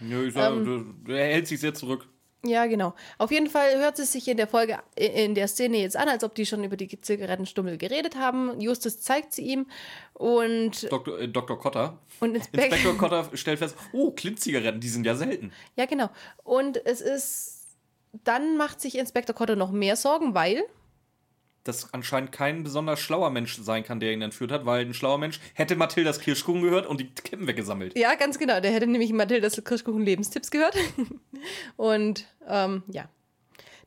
Nö, ich sag, Ähm. er hält sich sehr zurück. Ja, genau. Auf jeden Fall hört es sich in der Folge, in der Szene jetzt an, als ob die schon über die Zigarettenstummel geredet haben. Justus zeigt sie ihm und, Dr. Äh, Dr. Cotter. und Inspek Inspektor Cotter stellt fest, oh, Klimt-Zigaretten, die sind ja selten. Ja, genau. Und es ist, dann macht sich Inspektor Cotter noch mehr Sorgen, weil, dass anscheinend kein besonders schlauer Mensch sein kann, der ihn entführt hat, weil ein schlauer Mensch hätte Mathildas Kirschkuchen gehört und die Kippen weggesammelt. ja, ganz genau, der hätte nämlich Mathildas Kirschkuchen Lebenstipps gehört. und, ähm, ja.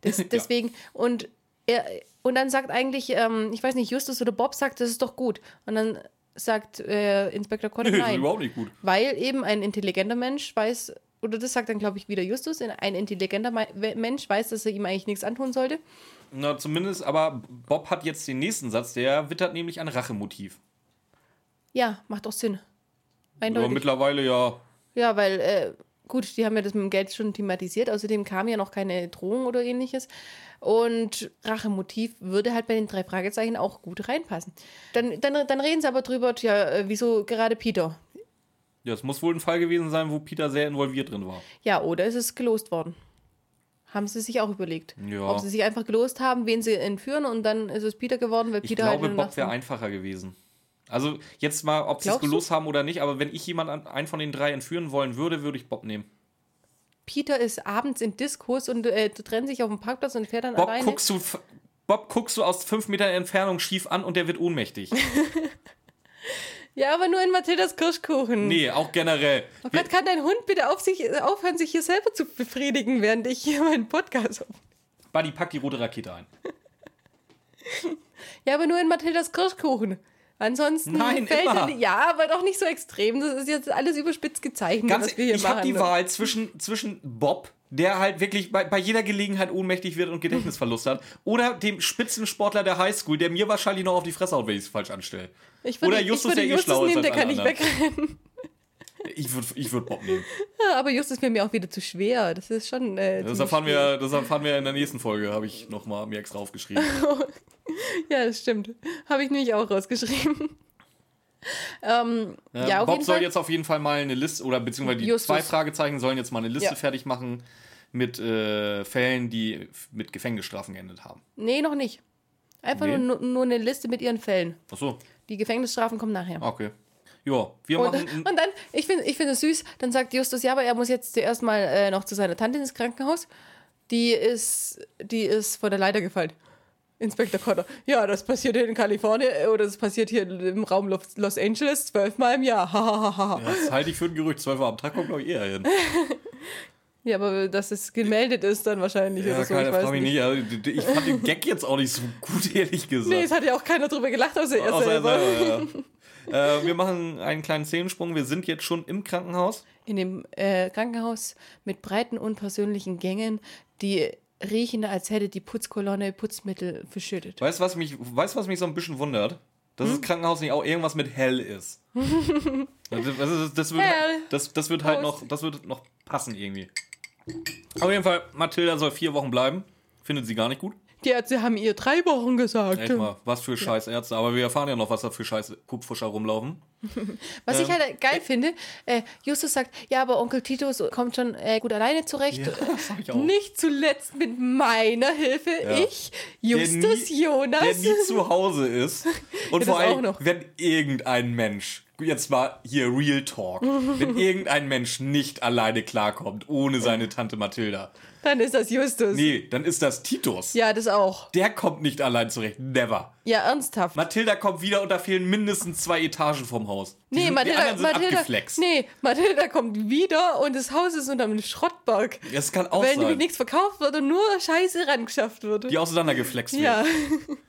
Ja. deswegen, und er, und dann sagt eigentlich, ähm, ich weiß nicht, Justus oder Bob sagt, das ist doch gut. Und dann sagt äh, Inspektor Cotter ist nein. überhaupt nicht gut. Weil eben ein intelligenter Mensch weiß, oder das sagt dann, glaube ich, wieder Justus, ein intelligenter Me- Mensch weiß, dass er ihm eigentlich nichts antun sollte. Na, zumindest, aber Bob hat jetzt den nächsten Satz, der wittert nämlich ein Rachemotiv. Ja, macht doch Sinn. Aber Eindeutig. mittlerweile ja. Ja, weil äh, gut, die haben ja das mit dem Geld schon thematisiert. Außerdem kam ja noch keine Drohung oder ähnliches. Und Rachemotiv würde halt bei den drei Fragezeichen auch gut reinpassen. Dann, dann, dann reden sie aber drüber, ja, äh, wieso gerade Peter? Ja, es muss wohl ein Fall gewesen sein, wo Peter sehr involviert drin war. Ja, oder ist es gelost worden? Haben sie sich auch überlegt. Ja. Ob sie sich einfach gelost haben, wen sie entführen und dann ist es Peter geworden, weil Ich Peter glaube, halt Bob wäre einfacher gewesen. Also jetzt mal, ob sie es gelost haben oder nicht, aber wenn ich jemanden einen von den drei entführen wollen würde, würde ich Bob nehmen. Peter ist abends in Diskos und äh, trennt sich auf dem Parkplatz und fährt dann Bob alleine. guckst, du, Bob guckst du aus fünf Metern Entfernung schief an und der wird ohnmächtig. Ja, aber nur in Mathildas Kirschkuchen. Nee, auch generell. Oh Gott, kann dein Hund bitte auf sich, aufhören, sich hier selber zu befriedigen, während ich hier meinen Podcast auf. Buddy, pack die rote Rakete ein. Ja, aber nur in Mathildas Kirschkuchen. Ansonsten Nein, fällt immer. er. Ja, aber doch nicht so extrem. Das ist jetzt alles überspitzt gezeichnet, Ganz, was wir hier ich machen. habe die Wahl zwischen, zwischen Bob, der halt wirklich bei, bei jeder Gelegenheit ohnmächtig wird und Gedächtnisverlust hat, oder dem Spitzensportler der Highschool, der mir wahrscheinlich noch auf die Fresse haut, wenn ich es falsch anstelle. Ich würde, Oder ich Justus, würde der eh Justus schlauer ist nehmen, der kann nicht wegrennen. Ich würde ich würd Bob nehmen. Ja, aber Justus wäre mir auch wieder zu schwer. Das ist schon. Äh, Das erfahren, wir, das erfahren wir in der nächsten Folge, habe ich nochmal mir extra aufgeschrieben. Ja, das stimmt. Habe ich nämlich auch rausgeschrieben. ähm, Ja, ja, Bob soll Fall. jetzt auf jeden Fall mal eine Liste, oder beziehungsweise die Justus. zwei Fragezeichen sollen jetzt mal eine Liste Ja. fertig machen mit äh, Fällen, die mit Gefängnisstrafen geendet haben. Nee, noch nicht. Einfach Nee? nur, nur eine Liste mit ihren Fällen. Achso, Die Gefängnisstrafen kommen nachher. okay. Ja, wir Und, machen. und dann, ich finde ich find es süß, dann sagt Justus, ja, aber er muss jetzt zuerst mal äh, noch zu seiner Tante ins Krankenhaus. Die ist, die ist von der Leiter gefallen. Inspektor Cotter. Ja, das passiert hier in Kalifornien äh, oder das passiert hier im Raum Los, Angeles zwölfmal im Jahr. Ja, das halte ich für ein Gerücht. 12 Uhr am Tag kommt, glaube ich, eher hin. ja, aber dass es gemeldet ist dann wahrscheinlich Ja, oder so. keine Ich weiß nicht. nicht. Also, ich fand den Gag jetzt auch nicht so gut, ehrlich gesagt. Nee, es hat ja auch keiner drüber gelacht, außer er Außer er selber. selber, ja. äh, wir machen einen kleinen Szenensprung. Wir sind jetzt schon im Krankenhaus. In dem äh, Krankenhaus mit breiten, unpersönlichen Gängen, die riechen, als hätte die Putzkolonne Putzmittel verschüttet. Weißt du, was mich, weißt, was mich so ein bisschen wundert? Dass Hm? das Krankenhaus nicht auch irgendwas mit hell ist. das, das, das, wird, Hell. das, das wird halt noch, das wird noch passen irgendwie. Auf jeden Fall, Mathilda soll vier Wochen bleiben. Findet sie gar nicht gut. Die Ärzte haben ihr drei Wochen gesagt. Echt mal, was für scheiß Ärzte. Aber wir erfahren ja noch, was da für scheiß Kupfuscher rumlaufen. Was ich Ähm, halt geil finde, äh, Justus sagt, ja, aber Onkel Titus kommt schon äh, gut alleine zurecht. Ja, das hab ich auch. Nicht zuletzt mit meiner Hilfe. Ja. Ich, Justus, nie, Jonas. Der nie zu Hause ist. Und Ja, vor allem, wenn irgendein Mensch, jetzt mal hier Real Talk, wenn irgendein Mensch nicht alleine klarkommt, ohne seine Tante Mathilda, Dann ist das Justus. nee, dann ist das Titus. Ja, das auch. Der kommt nicht allein zurecht. Never. Ja, ernsthaft. Mathilda kommt wieder und da fehlen mindestens zwei Etagen vom Haus. Die, Nee, sind, die Mathilda, anderen sind Mathilda, abgeflext. nee, Mathilda kommt wieder und das Haus ist unter einem Schrottberg. Das kann auch weil nämlich sein. nichts verkauft wird und nur Scheiße rangeschafft wird. Die auseinandergeflext Ja. wird.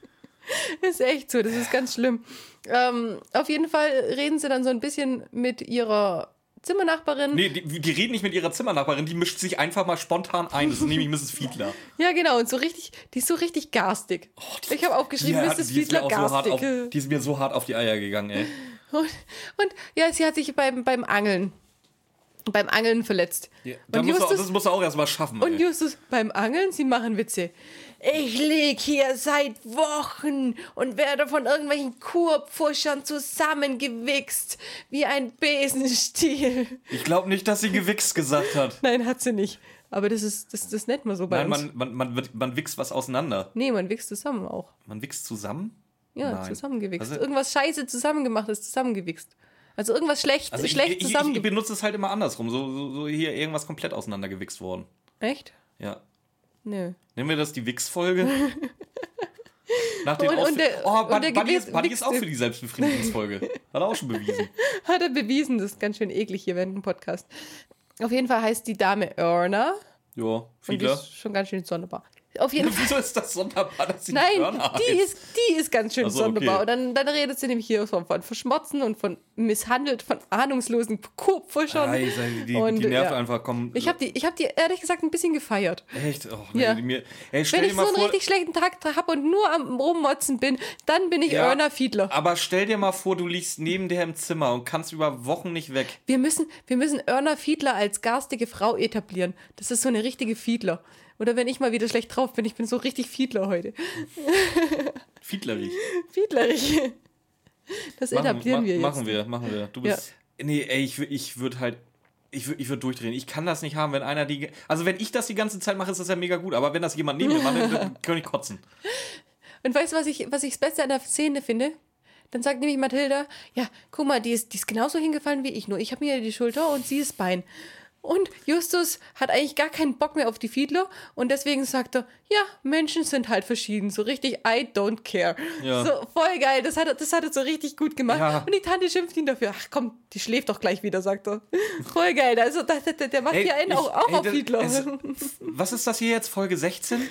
ist echt so, das ist ganz schlimm. Ähm, auf jeden Fall reden sie dann so ein bisschen mit ihrer Zimmernachbarin. Nee, die, die reden nicht mit ihrer Zimmernachbarin, die mischt sich einfach mal spontan ein. Das ist nämlich Mrs. Fiedler. Ja, genau, und so richtig, die ist so richtig garstig. ich habe aufgeschrieben, Die, hat- Mrs. die, Fiedler auch so hart garstig. auf, die ist mir so hart auf die Eier gegangen, ey. und, und ja, sie hat sich beim, beim Angeln, beim Angeln verletzt. Da und Justus, das musst du auch erstmal schaffen, und ey. Justus beim Angeln, sie machen Witze. Ich lieg hier seit Wochen und werde von irgendwelchen Kurpfuschern zusammengewichst, wie ein Besenstiel. Ich glaube nicht, dass sie gewichst gesagt hat. Nein, hat sie nicht. Aber das ist, das, das nennt man so bei Nein, uns. man, man, man, wird- man wichst was auseinander. nee, man wächst zusammen auch. Man wichst zusammen? Ja, Nein. zusammengewichst. Also- irgendwas scheiße zusammengemachtes, zusammengewichst. Also irgendwas schlecht, Also ich, schlecht ich, ich, ich zusammengewichst. benutze es halt immer andersrum. So, so, so hier irgendwas komplett auseinandergewichst worden. Echt? Ja. Nö. Nennen wir das die Wix-Folge? Nach den Und- Ausf- und der- oh, und Bud- der Buddy, ist, Buddy ist auch für die Selbstbefriedigungsfolge. Hat er auch schon bewiesen. Hat er bewiesen, das ist ganz schön eklig hier während dem Podcast. Auf jeden Fall heißt die Dame Erna. Ja, Und die Fiedler. ist schon ganz schön sonderbar. Auf jeden Fall. Wieso ist das sonderbar, dass sie Nein, die ist, die ist ganz schön so, sonderbar. Okay. Und dann, dann redet sie nämlich hier von, von Verschmotzen und von misshandelt, von ahnungslosen Kurpfuschern. Ah, die, und, die nervt ja. einfach. Komm. Ich habe die, hab die ehrlich gesagt ein bisschen gefeiert. Echt? Oh, ja. mir, ey, Wenn ich so einen vor, richtig schlechten Tag habe und nur am Rummotzen bin, dann bin ich ja, Erna Fiedler. Aber stell dir mal vor, du liegst neben der im Zimmer und kannst über Wochen nicht weg. Wir müssen, wir müssen Erna Fiedler als garstige Frau etablieren. Das ist so eine richtige Fiedler. Oder wenn ich mal wieder schlecht drauf bin, ich bin so richtig Fiedler heute. Fiedlerig. Fiedlerig. Das machen, etablieren wir jetzt. Machen wir, machen wir. Du bist. Ja. Nee, ey, ich, ich würde halt. Ich würde ich würd durchdrehen. Ich kann das nicht haben, wenn einer die. Also, wenn ich das die ganze Zeit mache, ist das ja mega gut. Aber wenn das jemand neben mir macht, dann kann ich kotzen. Und weißt du, was ich, was ich das Beste an der Szene finde? Dann sagt nämlich Mathilda, ja, guck mal, die ist, die ist genauso hingefallen wie ich, nur ich habe mir die Schulter und sie das Bein. Und Justus hat eigentlich gar keinen Bock mehr auf die Fiedler und deswegen sagt er, ja, Menschen sind halt verschieden, so richtig I don't care. Ja. So voll geil, das hat, er, das hat er so richtig gut gemacht. Ja. Und die Tante schimpft ihn dafür, ach komm, die schläft doch gleich wieder, sagt er. Voll geil, also der, der, macht ey, hier einen ich, auch, auch ey, auf Fiedler. Es, was ist das hier jetzt, Folge 16?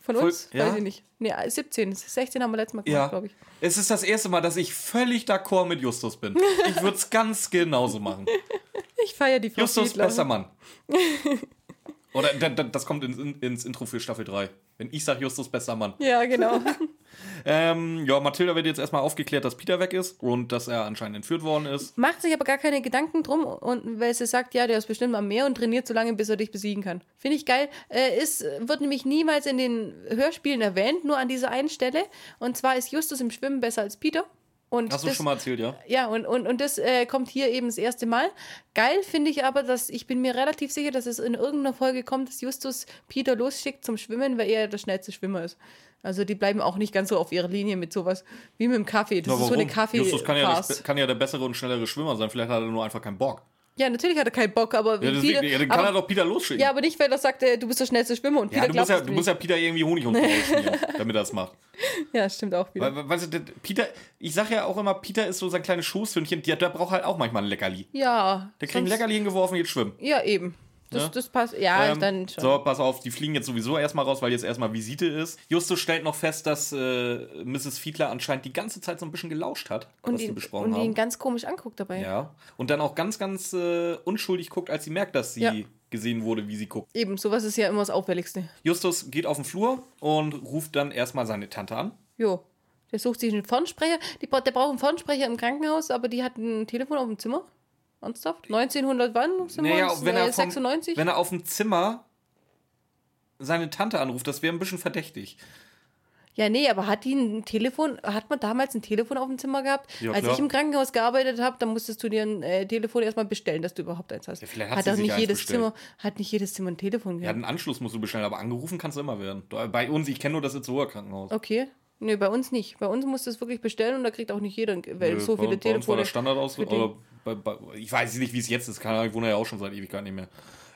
Von uns? Voll, ja? Weiß ich nicht. Nee, 17. 16 haben wir letztes Mal gemacht, ja. glaube ich. Es ist das erste Mal, dass ich völlig d'accord mit Justus bin. Ich würde es ganz genauso machen. Ich feiere die Frau Justus, Fiedler. besser Mann. Oder das kommt ins, ins Intro für Staffel 3. Wenn ich sage, Justus, besser Mann. Ja, genau. ähm, ja, Mathilda wird jetzt erstmal aufgeklärt, dass Peter weg ist und dass er anscheinend entführt worden ist. Macht sich aber gar keine Gedanken drum, und weil sie sagt, ja, der ist bestimmt am Meer und trainiert so lange, bis er dich besiegen kann. Finde ich geil. Äh, ist, wird nämlich niemals in den Hörspielen erwähnt, nur an dieser einen Stelle. Und zwar ist Justus im Schwimmen besser als Peter. Und Hast du das, schon mal erzählt, ja? Ja, und, und, und das äh, kommt hier eben das erste Mal. Geil finde ich aber, dass ich bin mir relativ sicher, dass es in irgendeiner Folge kommt, dass Justus Peter losschickt zum Schwimmen, weil er der schnellste Schwimmer ist. Also die bleiben auch nicht ganz so auf ihrer Linie mit sowas wie mit dem Kaffee. Das Na, ist so eine Kaffee. Justus kann ja, nicht, kann ja der bessere und schnellere Schwimmer sein. Vielleicht hat er nur einfach keinen Bock. Ja, natürlich hat er keinen Bock, aber ja, deswegen, Peter, ja, dann kann aber, er doch Peter losschicken. Ja, aber nicht, weil er sagt, äh, du bist der schnellste Schwimmer und Peter ja, du musst ja, du musst ja Peter irgendwie Honig ums damit er das macht. Ja, stimmt auch wieder. Weil, weißt du, Peter, ich sag ja auch immer, Peter ist so sein kleines Schoßhündchen, der, der braucht halt auch manchmal ein Leckerli. Ja. Der kriegt ein Leckerli hingeworfen, jetzt schwimmen. Ja, eben. Das, ja? das passt, ja, ähm, dann schon. So, pass auf, die fliegen jetzt sowieso erstmal raus, weil jetzt erstmal Visite ist. Justus stellt noch fest, dass äh, Mrs. Fiedler anscheinend die ganze Zeit so ein bisschen gelauscht hat, und was ihn, sie besprochen und haben. Und ihn ganz komisch anguckt dabei. Ja. Und dann auch ganz, ganz äh, unschuldig guckt, als sie merkt, dass sie ja. gesehen wurde, wie sie guckt. Eben, sowas ist ja immer das Auffälligste. Justus geht auf den Flur und ruft dann erstmal seine Tante an. Jo. Der sucht sich einen Fernsprecher. Die, der braucht einen Fernsprecher im Krankenhaus, aber die hat ein Telefon auf dem Zimmer. Ernsthaft? 1900 wann? Sind naja, wenn er, vom, 96? wenn er auf dem Zimmer seine Tante anruft, das wäre ein bisschen verdächtig. Ja, nee, aber hat die ein Telefon, hat man damals ein Telefon auf dem Zimmer gehabt? Ja, Als ich im Krankenhaus gearbeitet habe, dann musstest du dir ein äh, Telefon erstmal bestellen, dass du überhaupt eins hast. Ja, vielleicht hat, hat doch nicht jedes Zimmer, hat nicht jedes Zimmer ein Telefon gehabt. Ja, einen Anschluss musst du bestellen, aber angerufen kannst du immer werden. Bei uns, ich kenne nur das Itzehoer Krankenhaus. Okay. Nee, bei uns nicht. Bei uns musst du es wirklich bestellen und da kriegt auch nicht jeder, weil Nö, so viele bei, Telefone. Bei uns war der Standard aus, oder bei, bei, ich weiß nicht, wie es jetzt ist. Keine Ahnung, ich wohne ja auch schon seit Ewigkeit nicht mehr.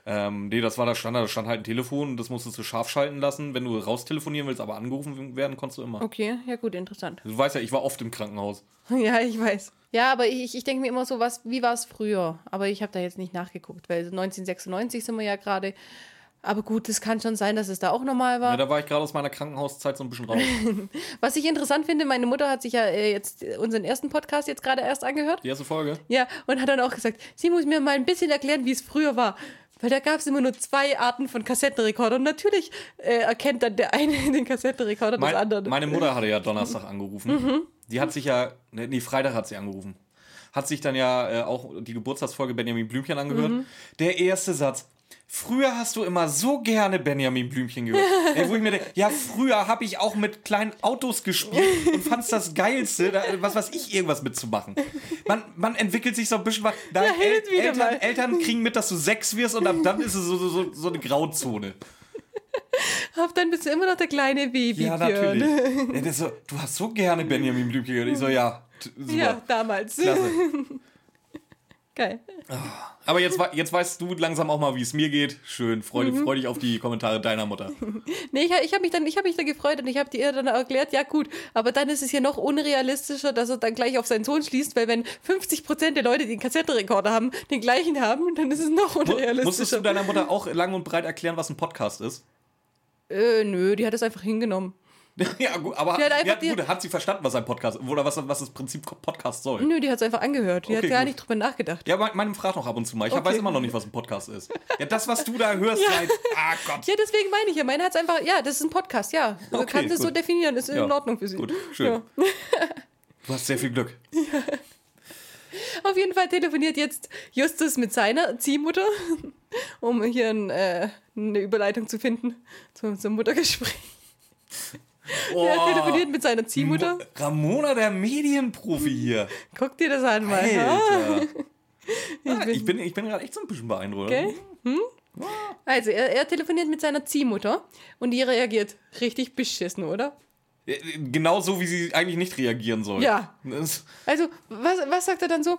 Ähm, nee, das war der Standard. Da stand halt ein Telefon, das musstest du scharf schalten lassen. Wenn du raustelefonieren willst, aber angerufen werden, konntest du immer. Okay, ja gut, interessant. Du weißt ja, ich war oft im Krankenhaus. ja, ich weiß. Ja, aber ich, ich denke mir immer so, was, wie war es früher? Aber ich habe da jetzt nicht nachgeguckt, weil 1996 sind wir ja gerade. Aber gut, es kann schon sein, dass es da auch normal war. Ja, da war ich gerade aus meiner Krankenhauszeit so ein bisschen raus. Was ich interessant finde, meine Mutter hat sich ja äh, jetzt unseren ersten Podcast jetzt gerade erst angehört. Die erste Folge? Ja, und hat dann auch gesagt, sie muss mir mal ein bisschen erklären, wie es früher war. Weil da gab es immer nur zwei Arten von Kassettenrekordern. Und natürlich äh, erkennt dann der eine den Kassettenrekorder mein, des anderen. Meine Mutter hatte ja Donnerstag angerufen. Mhm. Die hat sich ja, ne, nee, Freitag hat sie angerufen. Hat sich dann ja äh, auch die Geburtstagsfolge Benjamin Blümchen angehört. Mhm. Der erste Satz, Früher hast du immer so gerne Benjamin Blümchen gehört. Ey, wo ich mir denke, ja, früher habe ich auch mit kleinen Autos gespielt und fand's das Geilste, da, was weiß ich, irgendwas mitzumachen. Man, man entwickelt sich so ein bisschen, deine ja, El Eltern, Eltern, kriegen mit, dass du sechs wirst und ab dann ist es so, so, so eine Grauzone. Ab dann bist du immer noch der kleine Baby. Ja, natürlich. Ja, so, du hast so gerne Benjamin Blümchen gehört. Ich so, ja. Super. Ja, damals. Klasse. Geil. Aber jetzt, jetzt weißt du langsam auch mal, wie es mir geht. Schön. Freu, mhm. freu dich auf die Kommentare deiner Mutter. nee, ich, ich habe mich, dann, hab mich dann gefreut und ich habe dir dann erklärt, ja gut, aber dann ist es ja noch unrealistischer, dass er dann gleich auf seinen Sohn schließt, weil wenn 50% der Leute, die einen Kassettenrekorder haben, den gleichen haben, dann ist es noch unrealistischer. Musstest du deiner Mutter auch lang und breit erklären, was ein Podcast ist? Äh, nö, die hat es einfach hingenommen. ja, gut, aber Die hat einfach ja, die- gut, hat sie verstanden, was ein Podcast oder was, was das Prinzip Podcast soll? Nö, die hat es einfach angehört. Die hat Okay, gar gut. nicht drüber nachgedacht. Ja, mein- meinem fragt noch ab und zu mal. Ich Okay. weiß immer noch nicht, was ein Podcast ist. Ja, das, was du da hörst, seit. Ah Gott. Ja, deswegen meine ich ja. Meine hat es einfach, ja, das ist ein Podcast, ja. Du Okay, kannst es so definieren, ist Ja, in Ordnung für sie. Gut, schön. Ja. Du hast sehr viel Glück. Auf jeden Fall telefoniert jetzt Justus mit seiner Ziehmutter, um hier ein, äh, eine Überleitung zu finden zum, zum Muttergespräch. Er Oh, telefoniert mit seiner Ziehmutter. Mo- Ramona, der Medienprofi hier. Guck dir das an, mal. Alter. Ich Ah, bin- ich bin, ich bin gerade echt so ein bisschen beeindruckt. Gell? Hm? Also, er, er telefoniert mit seiner Ziehmutter und die reagiert richtig beschissen, oder? Ja, Genau so, wie sie eigentlich nicht reagieren soll. Ja. Also, was, was sagt er dann so?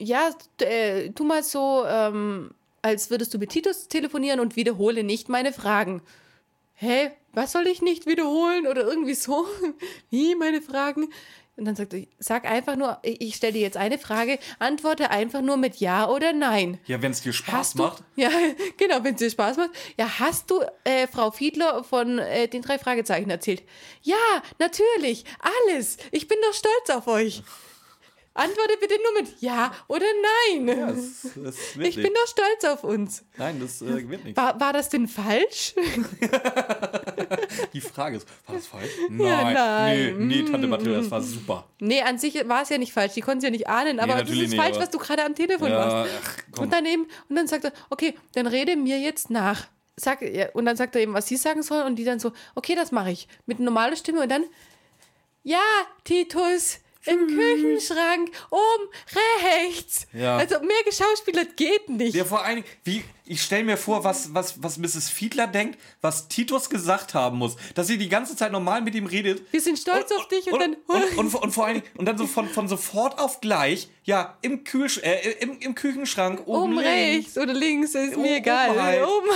Ja, äh, tu mal so, ähm, als würdest du mit Titus telefonieren und wiederhole nicht meine Fragen. Hä? Was soll ich nicht wiederholen? Oder irgendwie so? Wie meine Fragen? Und dann sagt er, sag einfach nur, ich stelle dir jetzt eine Frage, antworte einfach nur mit Ja oder Nein. ja, wenn es dir Spaß Hast du, macht. Ja, genau, wenn es dir Spaß macht. Ja, hast du äh, Frau Fiedler von äh, den drei Fragezeichen erzählt? Ja, natürlich, alles. Ich bin doch stolz auf euch. Antworte bitte nur mit Ja oder Nein. Das, das wird ich bin nicht. doch stolz auf uns. Nein, das äh, wird nicht. War, war das denn falsch? Die Frage ist, war das falsch? Ja, Nein. nein. Mm. Nee, nee, Tante Mathilda, das war super. nee, an sich war es ja nicht falsch. Die konnten es ja nicht ahnen, aber das ist nicht, falsch, was du gerade am Telefon Ja, machst. ach. Und dann eben, und dann sagt er, okay, dann rede mir jetzt nach. Sag, ja, und dann sagt er eben, was sie sagen soll, und die dann so, okay, das mache ich. Mit normaler Stimme und dann, ja, Titus, im Küchenschrank, oben rechts. Ja. Also mehr geschauspielert geht nicht. Ja, vor allen Dingen, wie, ich stelle mir vor, was, was, was Mrs. Fiedler denkt, was Titus gesagt haben muss. Dass sie die ganze Zeit normal mit ihm redet. Wir sind stolz auf dich und, dann. Und, und, und, vor allen Dingen, und dann so von, von sofort auf gleich, ja, im, Kühlsch äh, im, im Küchenschrank oben, oben rechts oder links, ist Oben mir egal. halt. Oben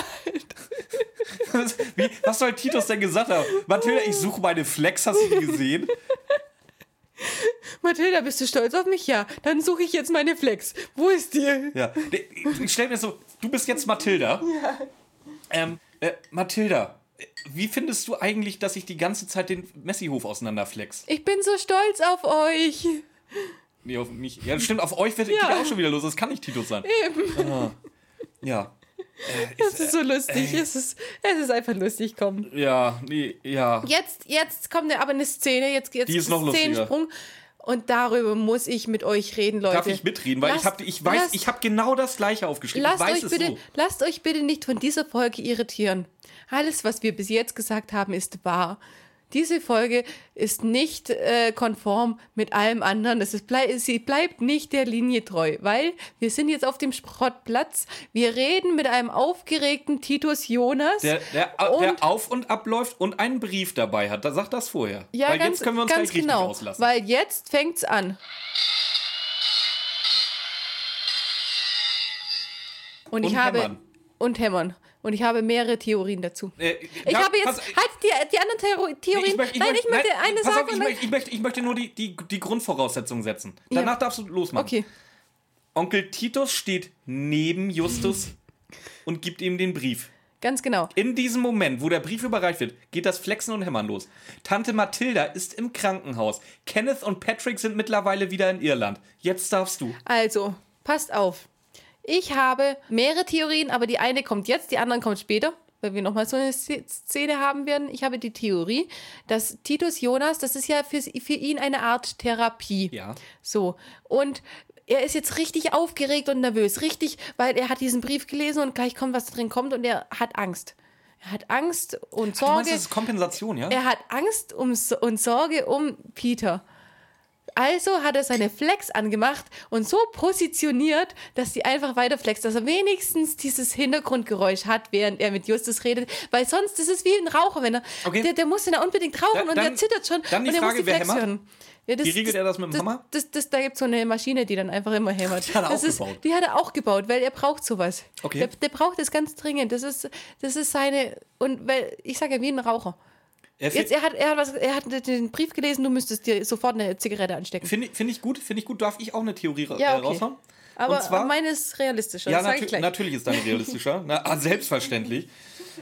Was, wie, was soll Titus denn gesagt haben? Mathilda, ich suche meine Flex, hast du die gesehen? Mathilda, bist du stolz auf mich? Ja. Dann suche ich jetzt meine Flex. Wo ist die? Ja. Ich stell mir so, du bist jetzt Mathilda. Ja. Ähm, äh, Mathilda, äh, wie findest du eigentlich, dass ich die ganze Zeit den Messihof auseinanderflex? Ich bin so stolz auf euch. Nee, auf mich. Ja, stimmt, auf euch wird Ja. geht auch schon wieder los. Das kann nicht Titus sein. Eben. Ah. Ja. Das ist so lustig. Es ist, es ist einfach lustig, komm. Ja, nee, ja. Jetzt, jetzt kommt aber eine Szene, jetzt, jetzt Die ist noch lustiger. Szenensprung. Und darüber muss ich mit euch reden, Leute. Darf ich mitreden? Weil ich, Lasst- hab, ich weiß, lasst- ich habe genau das gleiche aufgeschrieben. Lasst ich euch, es bitte, so. lasst euch bitte nicht von dieser Folge irritieren. Alles, was wir bis jetzt gesagt haben, ist wahr. Diese Folge ist nicht äh, konform mit allem anderen. Es ist, blei sie bleibt nicht der Linie treu, weil wir sind jetzt auf dem Schrottplatz. Wir reden mit einem aufgeregten Titus Jonas. Der, der, Und- der auf und abläuft und einen Brief dabei hat. Da sagt das vorher. ja, Weil ganz, jetzt können wir uns ganz genau, richtig auslassen. weil jetzt fängt's an. Und, ich Und habe hämmern. und hämmern. Und ich habe mehrere Theorien dazu. Äh, Ich ja, habe jetzt pass- halt die, die anderen Theorien. Nee, nein, ich möchte eine pass sagen. Auf, ich, ich, möchte, ich möchte nur die, die, die Grundvoraussetzungen setzen. Danach Ja. darfst du losmachen. okay. Onkel Titus steht neben Justus und gibt ihm den Brief. Ganz genau. In diesem Moment, wo der Brief überreicht wird, geht das Flexen und Hämmern los. Tante Mathilda ist im Krankenhaus. Kenneth und Patrick sind mittlerweile wieder in Irland. Jetzt darfst du. Also, passt auf. Ich habe mehrere Theorien, aber die eine kommt jetzt, die anderen kommt später, weil wir nochmal so eine Sz- Szene haben werden. Ich habe die Theorie, dass Titus Jonas, das ist ja für, für ihn eine Art Therapie. Ja. So. Und er ist jetzt richtig aufgeregt und nervös. Richtig, weil er hat diesen Brief gelesen und gleich kommt, was drin kommt und er hat Angst. Er hat Angst und Du meinst, Sorge. das ist Kompensation, ja? Er hat Angst um, und Sorge um Peter. Also hat er seine Flex angemacht und so positioniert, dass sie einfach weiter flext, dass er wenigstens dieses Hintergrundgeräusch hat, während er mit Justus redet, weil sonst ist es wie ein Raucher, wenn er, Okay. der, der muss dann unbedingt rauchen Dann- und dann- der zittert schon dann die und er Frage, muss die wer Flex hämmert? hören. Ja, das, Wie regelt er das mit dem das, Hammer? Das, das, da gibt es so eine Maschine, die dann einfach immer hämmert. Die hat er das auch ist, gebaut. Die hat er auch gebaut, weil er braucht sowas. Okay. Der, der braucht es ganz dringend. Das ist, das ist seine, und weil, ich sage ja, wie ein Raucher. Er Jetzt, er hat, er, hat was, er hat den Brief gelesen, du müsstest dir sofort eine Zigarette anstecken. Finde ich- finde ich gut, finde ich gut. Darf ich auch eine Theorie Ja, äh, okay. raushauen? Aber Und zwar, meine ist realistischer, ja, natür natürlich ist deine realistischer. Na, ah, selbstverständlich.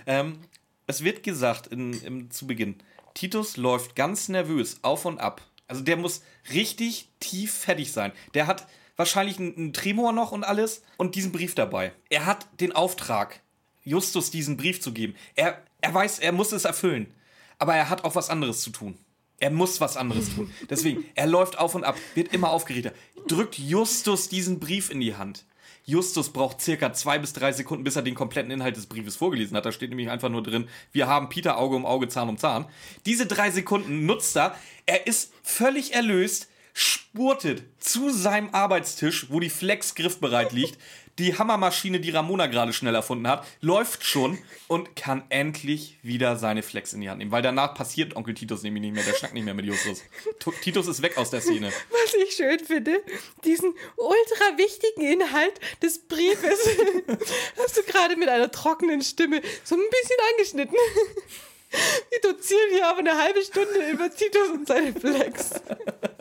Ähm, es wird gesagt in, im, zu Beginn, Titus läuft ganz nervös auf und ab. Also der muss richtig tief fertig sein. Der hat wahrscheinlich einen, einen Tremor noch und alles und diesen Brief dabei. Er hat den Auftrag, Justus diesen Brief zu geben. Er, er weiß, er muss es erfüllen. Aber er hat auch was anderes zu tun. Er muss was anderes tun. Deswegen, er läuft auf und ab, wird immer aufgeregter. Drückt Justus diesen Brief in die Hand. Justus braucht circa zwei bis drei Sekunden, bis er den kompletten Inhalt des Briefes vorgelesen hat. Da steht nämlich einfach nur drin, wir haben Peter Auge um Auge, Zahn um Zahn. Diese drei Sekunden nutzt er. Er ist völlig erlöst, spurtet zu seinem Arbeitstisch, wo die Flex griffbereit liegt. Die Hammermaschine, die Ramona gerade schnell erfunden hat, läuft schon und kann endlich wieder seine Flex in die Hand nehmen. Weil danach passiert Onkel Titus nämlich nicht mehr. Der schnackt nicht mehr mit Justus. Tu- Titus ist weg aus der Szene. Was ich schön finde, diesen ultra wichtigen Inhalt des Briefes hast du gerade mit einer trockenen Stimme so ein bisschen angeschnitten. Wir dozieren hier aber eine halbe Stunde über Titus und seine Flex.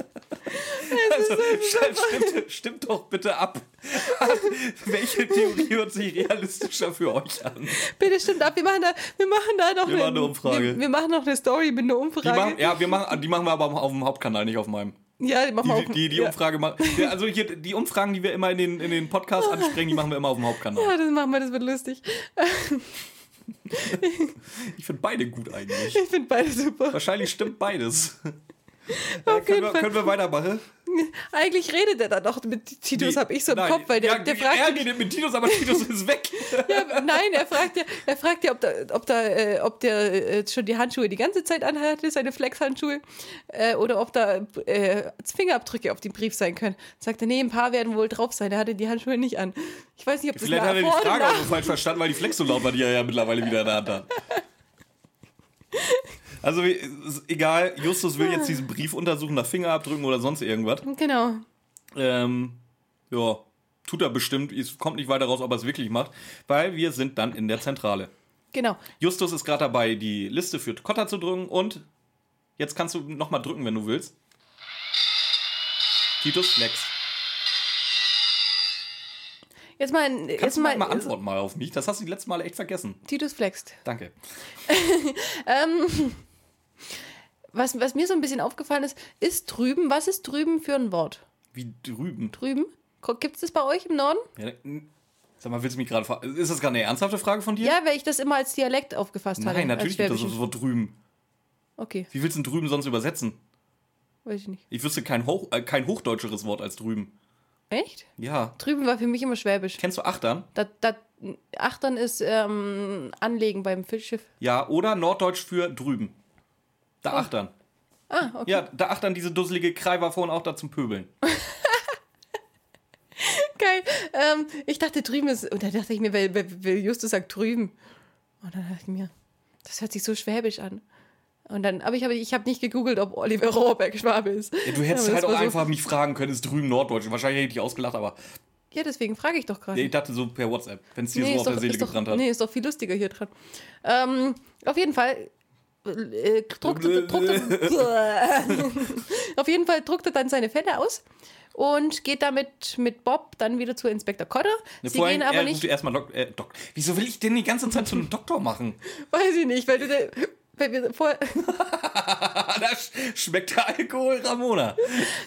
Also, stimmt, stimmt doch bitte ab. Welche Theorie hört sich realistischer für euch an? Bitte stimmt ab, wir machen da, wir machen da noch Wir machen eine Umfrage. Wir, wir machen noch eine Story mit einer Die Umfrage. machen, ja, wir machen, die machen wir aber auf dem Hauptkanal, nicht auf meinem. ja, die machen wir Die, auch. die, die ja. Umfrage machen. Also hier, die Umfragen, die wir immer in den, in den Podcasts ansprechen, die machen wir immer auf dem Hauptkanal. Ja, das machen wir, das wird lustig. Ich finde beide gut eigentlich. Ich finde beide super. Wahrscheinlich stimmt beides. Auf können, wir, können wir weitermachen? Eigentlich redet er dann noch mit Titus, Die- habe ich so im Nein, Kopf, weil der, ja, der fragt Er redet mit Titus, aber Titus ist weg. Ja, nein, er fragt ja, er fragt ja, ob, da, ob, da, äh, ob der äh, schon die Handschuhe die ganze Zeit anhatte, seine Flex-Handschuhe, äh, oder ob da äh, Fingerabdrücke auf dem Brief sein können. Sagt er, nee, ein paar werden wohl drauf sein. Er hatte die Handschuhe nicht an. Ich weiß nicht, ob das Vielleicht hat er die Frage auch nur falsch verstanden, weil die Flex so laut war, die er ja mittlerweile wieder in der Hand hat. Also egal, Justus will jetzt diesen Brief untersuchen nach Fingerabdrücken oder sonst irgendwas. Genau. Ähm, ja, tut er bestimmt. Es kommt nicht weiter raus, ob er es wirklich macht, weil wir sind dann in der Zentrale. Genau. Justus ist gerade dabei, die Liste für Kotter zu drücken und jetzt kannst du nochmal drücken, wenn du willst. Titus Flex. Jetzt mal, Kannst jetzt du mal, mal, antworten mal auf mich? Das hast du die letzten Mal echt vergessen. Titus flext. Danke. Was, was mir so ein bisschen aufgefallen ist, ist drüben, was ist drüben für ein Wort? Wie drüben. Drüben? Gibt es das bei euch im Norden? Ja, n- sag mal, willst du mich gerade fragen? Ist das gerade eine ernsthafte Frage von dir? Ja, weil ich das immer als Dialekt aufgefasst hatte. Nein, natürlich gibt es das. Wort drüben. Okay, Wie willst du denn drüben sonst übersetzen? weiß ich nicht. Ich wüsste kein, Hoch, äh, kein hochdeutscheres Wort als drüben. Echt? Ja. Drüben war für mich immer Schwäbisch. Kennst du Achtern? Da, da, Achtern ist ähm, Anlegen beim Fischschiff. Ja, oder Norddeutsch für drüben. Da Achtern. Ah, okay. Ja, da Achtern diese dusselige Krei war vorhin auch da zum Pöbeln. Geil. Ähm, ich dachte, drüben ist. Und da dachte ich mir, weil, weil, Justus sagt drüben. Und dann dachte ich mir, das hört sich so schwäbisch an. Und dann, aber ich habe ich hab nicht gegoogelt, ob Oliver Rohrbeck Schwabe ist. Ja, du hättest halt auch so- einfach mich fragen können, ist drüben Norddeutsch. Wahrscheinlich hätte ich dich ausgelacht, aber Ja, deswegen frage ich doch gerade. ich dachte so per WhatsApp, wenn es dir so ist auf der doch- Seele ist doch, gebrannt hat. Nee, ist doch viel lustiger hier dran. Ähm, auf jeden Fall. Äh, druckt, druckt, auf jeden Fall druckt er dann seine Fälle aus und geht damit mit Bob dann wieder zu Inspektor Cotter. Ne, Sie gehen aber er nicht. erstmal Dok äh, Dok Wieso will ich denn die ganze Zeit zu einem Doktor machen? Weiß ich nicht, weil du der, weil wir, vor, da sch schmeckt der Alkohol Ramona.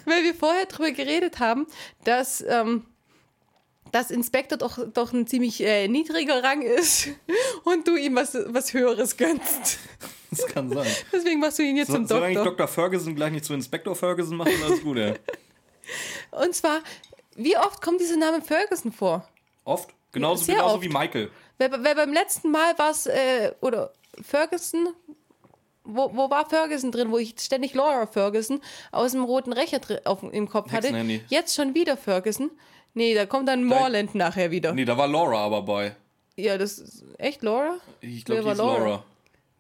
weil wir vorher drüber geredet haben, dass, ähm, dass Inspektor doch, doch ein ziemlich äh, niedriger Rang ist und du ihm was, was Höheres gönnst. Das kann sein. Deswegen machst du ihn jetzt So, zum solange ich Doktor. Dr. Ferguson gleich nicht zu Inspektor Ferguson mache, ist gut, ey. Und zwar, wie oft kommt dieser Name Ferguson vor? Oft. Genauso, Sehr genauso oft. wie Michael. Weil, weil beim letzten Mal war es, äh, oder Ferguson, wo, wo war Ferguson drin, wo ich ständig Laura Ferguson aus dem roten Recher auf, im Kopf hatte. Hexenhandy. Jetzt schon wieder Ferguson. Nee, da kommt dann Morland nachher wieder. Nee, da war Laura aber bei. Ja, das ist echt Laura? Ich Wer glaube, die war ist Laura. Laura?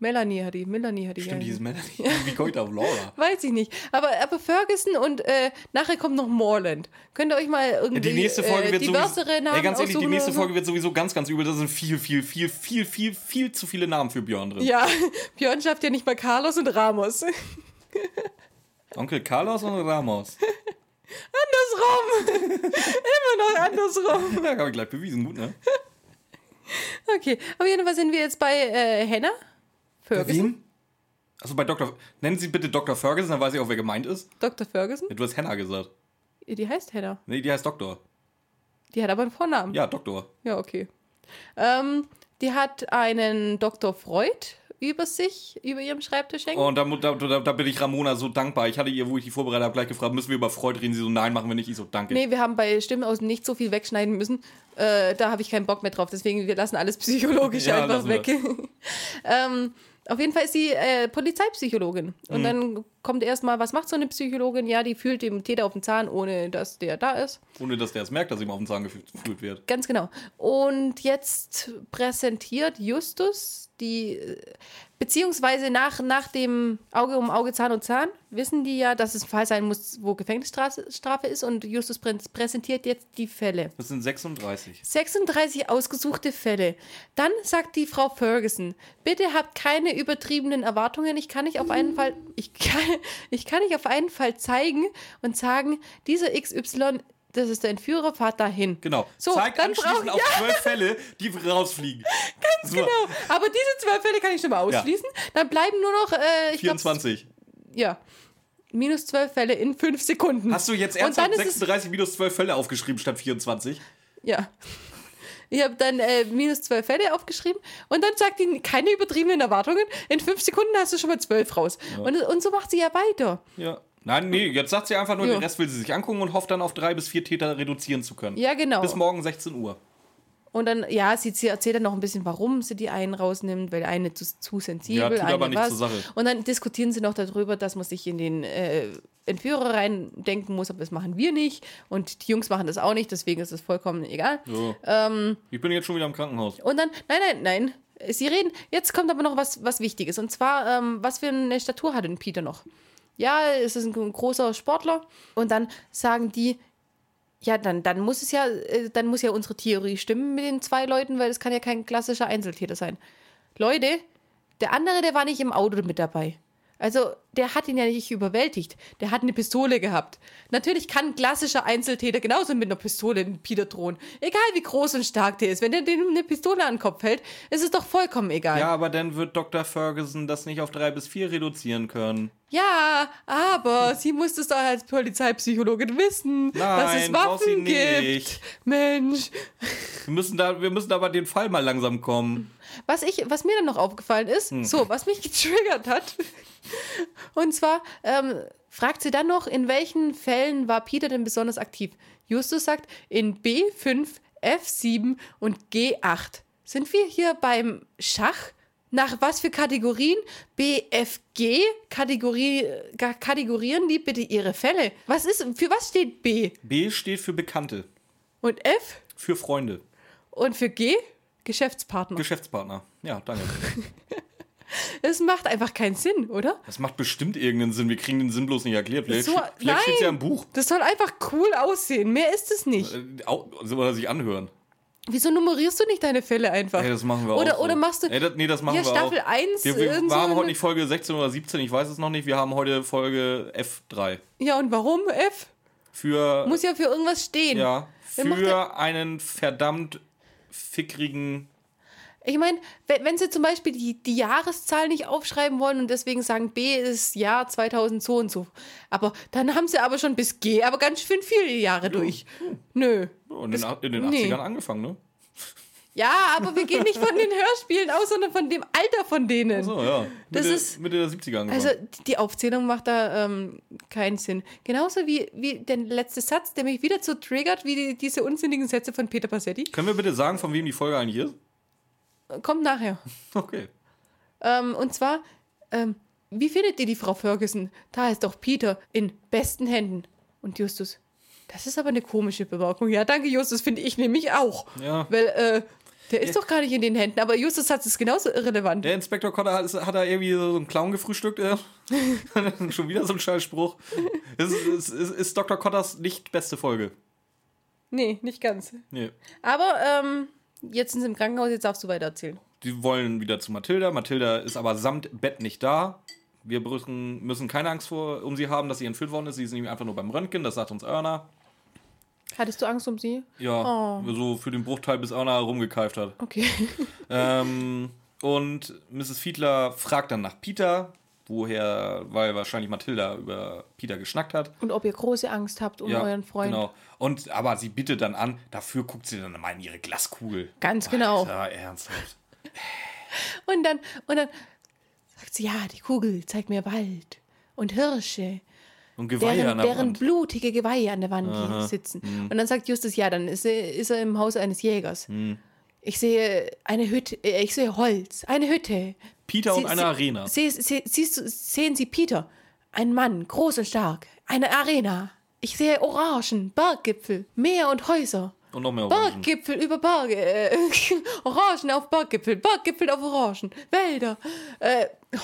Melanie hat die, Melanie hat die. Stimmt, die ist Melanie. Wie komme ich da auf Laura? Weiß ich nicht. Aber, aber Ferguson und äh, nachher kommt noch Morland. Könnt ihr euch mal irgendwie Die nächste Folge äh, wird diversere sowieso, Namen ey, ganz ehrlich, die nächste? Folge wird sowieso ganz, ganz übel. Da sind viel, viel, viel, viel, viel, viel zu viele Namen für Björn drin. Ja, Björn schafft ja nicht mal Carlos und Ramos. Onkel Carlos und Ramos. Andersrum. Immer noch andersrum. Ja, habe ich gleich bewiesen, gut, ne? Okay, auf jeden Fall sind wir jetzt bei äh, Henna. Ferguson. Wem? Achso, bei Dr. Nennen Sie bitte Dr. Ferguson, dann weiß ich auch, wer gemeint ist. Dr. Ferguson? Ja, du hast Hannah gesagt. Die heißt Hannah. Nee, die heißt Doktor. Die hat aber einen Vornamen. Ja, Doktor. Ja, okay. Ähm, die hat einen Dr. Freud über sich, über ihrem Schreibtisch hängen. Und da, da, da, bin ich Ramona so dankbar. Ich hatte ihr, wo ich die vorbereitet habe, gleich gefragt, müssen wir über Freud reden? Sie so, nein, machen wir nicht. Ich so, danke. Nee, wir haben bei Stimmen aus nicht so viel wegschneiden müssen. Äh, da habe ich keinen Bock mehr drauf. Deswegen, wir lassen alles psychologisch Ja, einfach weg. ähm, auf jeden Fall ist sie äh, Polizeipsychologin. Und Mhm. dann kommt erstmal, was macht so eine Psychologin? Ja, die fühlt dem Täter auf den Zahn, ohne dass der da ist. Ohne dass der es merkt, dass ihm auf den Zahn gef- gefühlt wird. Ganz genau. Und jetzt präsentiert Justus die, beziehungsweise nach, nach dem Auge um Auge, Zahn um Zahn, wissen die ja, dass es ein Fall sein muss, wo Gefängnisstrafe Strafe ist. Und Justus prä präsentiert jetzt die Fälle. Das sind 36. 36 ausgesuchte Fälle. Dann sagt die Frau Ferguson, bitte habt keine übertriebenen Erwartungen. Ich kann nicht auf einen Fall, ich kann, ich kann nicht auf einen Fall zeigen und sagen, dieser XY, das ist der Entführer, fahrt dahin. Genau. So, Zeigt dann anschließend brauch- auf zwölf Fälle, die rausfliegen. Ganz Genau. Aber diese zwölf Fälle kann ich schon mal ausschließen. Dann bleiben nur noch, äh, ich glaub, 24. ja, minus zwölf Fälle in fünf Sekunden. Hast du jetzt ernsthaft ist es 36 minus 12 Fälle aufgeschrieben statt 24? Ja. Ich habe dann äh, minus zwölf Fälle aufgeschrieben und dann sagt die, keine übertriebenen Erwartungen. In fünf Sekunden hast du schon mal zwölf raus. Und, und so macht sie ja weiter. Ja. Nein, nee, jetzt sagt sie einfach nur, Ja. den Rest will sie sich angucken und hofft dann auf drei bis vier Täter reduzieren zu können. Ja, genau. Bis morgen 16 Uhr. Und dann, ja, sie, erzählt dann noch ein bisschen, warum sie die einen rausnimmt, weil eine zu, zu sensibel, Ja, tut eine aber nichts was. zur Sache. Und dann diskutieren sie noch darüber, dass man sich in den äh, Entführer reindenken muss, aber das machen wir nicht. Und die Jungs machen das auch nicht, deswegen ist es vollkommen egal. So. Ähm, Ich bin jetzt schon wieder im Krankenhaus. Und dann, nein, nein, nein. Sie reden, jetzt kommt aber noch was, was Wichtiges. Und zwar, ähm, was für eine Statur hat denn Peter noch? Ja, es ist ein großer Sportler. Und dann sagen die, ja, dann, dann muss es ja, äh, dann muss ja unsere Theorie stimmen mit den zwei Leuten, weil es kann ja kein klassischer Einzeltäter sein. Leute, der andere, der war nicht im Auto mit dabei. Also, der hat ihn ja nicht überwältigt. Der hat eine Pistole gehabt. Natürlich kann ein klassischer Einzeltäter genauso mit einer Pistole in Peter drohen. Egal wie groß und stark der ist. Wenn der dem eine Pistole an den Kopf hält, ist es doch vollkommen egal. Ja, aber dann wird Dr. Ferguson das nicht auf drei bis vier reduzieren können. Ja, aber sie muss es doch als Polizeipsychologin wissen, dass es Nein, braucht sie Waffen gibt. nicht. Mensch. Wir müssen da, wir müssen aber den Fall mal langsam kommen. Was, ich, was mir dann noch aufgefallen ist, Hm. so, was mich getriggert hat, und zwar ähm, fragt sie dann noch, in welchen Fällen war Peter denn besonders aktiv? Justus sagt, in B5, F7 und G8. Sind wir hier beim Schach? Nach was für Kategorien? BFG? Kategorie, kategorieren die bitte ihre Fälle? Was ist, für was steht B? B steht für Bekannte, Und F? für Freunde, Und für G? Geschäftspartner. Geschäftspartner. Ja, danke. Es macht einfach keinen Sinn, oder? Das macht bestimmt irgendeinen Sinn. Wir kriegen den Sinn bloß nicht erklärt. Vielleicht, So, steht- vielleicht steht es ja im Buch. Das soll einfach cool aussehen. Mehr ist es nicht. Äh, au- Oder sich anhören. Wieso nummerierst du nicht deine Fälle einfach? Ey, das machen wir oder, auch. so. Oder machst du Ey, das, nee, das machen hier wir Staffel auch. 1 Wir, wir, wir haben heute nicht Folge 16 oder 17, ich weiß es noch nicht. Wir haben heute Folge F3. Ja, und warum F? Für, Muss ja für irgendwas stehen. ja, für einen verdammt fickrigen. Ich meine, wenn, sie zum Beispiel die, die Jahreszahl nicht aufschreiben wollen und deswegen sagen, B ist Jahr 2000 so und so. Aber dann haben sie aber schon bis G, aber ganz schön viele Jahre durch. Nö. In den, in den nee. 80ern angefangen, ne? Ja, aber wir gehen nicht von den Hörspielen aus, sondern von dem Alter von denen. So, ja. Das Mitte, ist- Mitte der 70er angefangen. Also die Aufzählung macht da ähm, keinen Sinn. Genauso wie, wie der letzte Satz, der mich wieder so triggert, wie die, diese unsinnigen Sätze von Peter Passetti. Können wir bitte sagen, von wem die Folge eigentlich ist? Kommt nachher. Okay. Ähm, und zwar, ähm, wie findet ihr die Frau Ferguson? Da ist doch Peter in besten Händen. Und Justus, das ist aber eine komische Bemerkung. Ja, danke, Justus, finde ich nämlich auch. Ja. Weil, äh, der ist doch gar nicht in den Händen, aber Justus hat es genauso irrelevant. Der Inspektor Cotter hat, hat da irgendwie so einen Clown gefrühstückt. Äh. Schon wieder so ein Scheißspruch. Ist, ist, ist, ist Dr. Cotters nicht beste Folge. Nee, nicht ganz. Nee. Aber, ähm, jetzt sind sie im Krankenhaus, jetzt darfst du weiter erzählen. Die wollen wieder zu Mathilda. Mathilda ist aber samt Bett nicht da. Wir müssen, müssen keine Angst vor, um sie haben, dass sie entführt worden ist. Sie ist nämlich einfach nur beim Röntgen, das sagt uns Erna. Hattest du Angst um sie? Ja, so für den Bruchteil, bis Erna rumgekeift hat. Okay. Ähm, Und Mrs. Fiedler fragt dann nach Peter, woher, weil wahrscheinlich Mathilda über Peter geschnackt hat. Und ob ihr große Angst habt um euren Freund. Genau. Und aber sie bittet dann an, dafür guckt sie dann mal in ihre Glaskugel. Ganz genau. Alter, ernsthaft. Und dann, und dann sagt sie, ja, die Kugel zeigt mir Wald und Hirsche, Und Geweihe deren, an der deren Wand. blutige Geweihe an der Wand sitzen. Und dann sagt Justus, ja, dann ist er, ist er im Haus eines Jägers. Ich sehe eine Hütte, äh, ich sehe Holz, eine Hütte. Peter und Sie- eine sie- Arena. Sie, sehen Sie Peter, ein Mann, groß und stark, eine Arena. Ich sehe Orangen, Berggipfel, Meer und Häuser. Und noch mehr Orangen. Berggipfel über Berge, äh, Orangen auf Berggipfel, Berggipfel auf Orangen, Wälder. Äh, oh.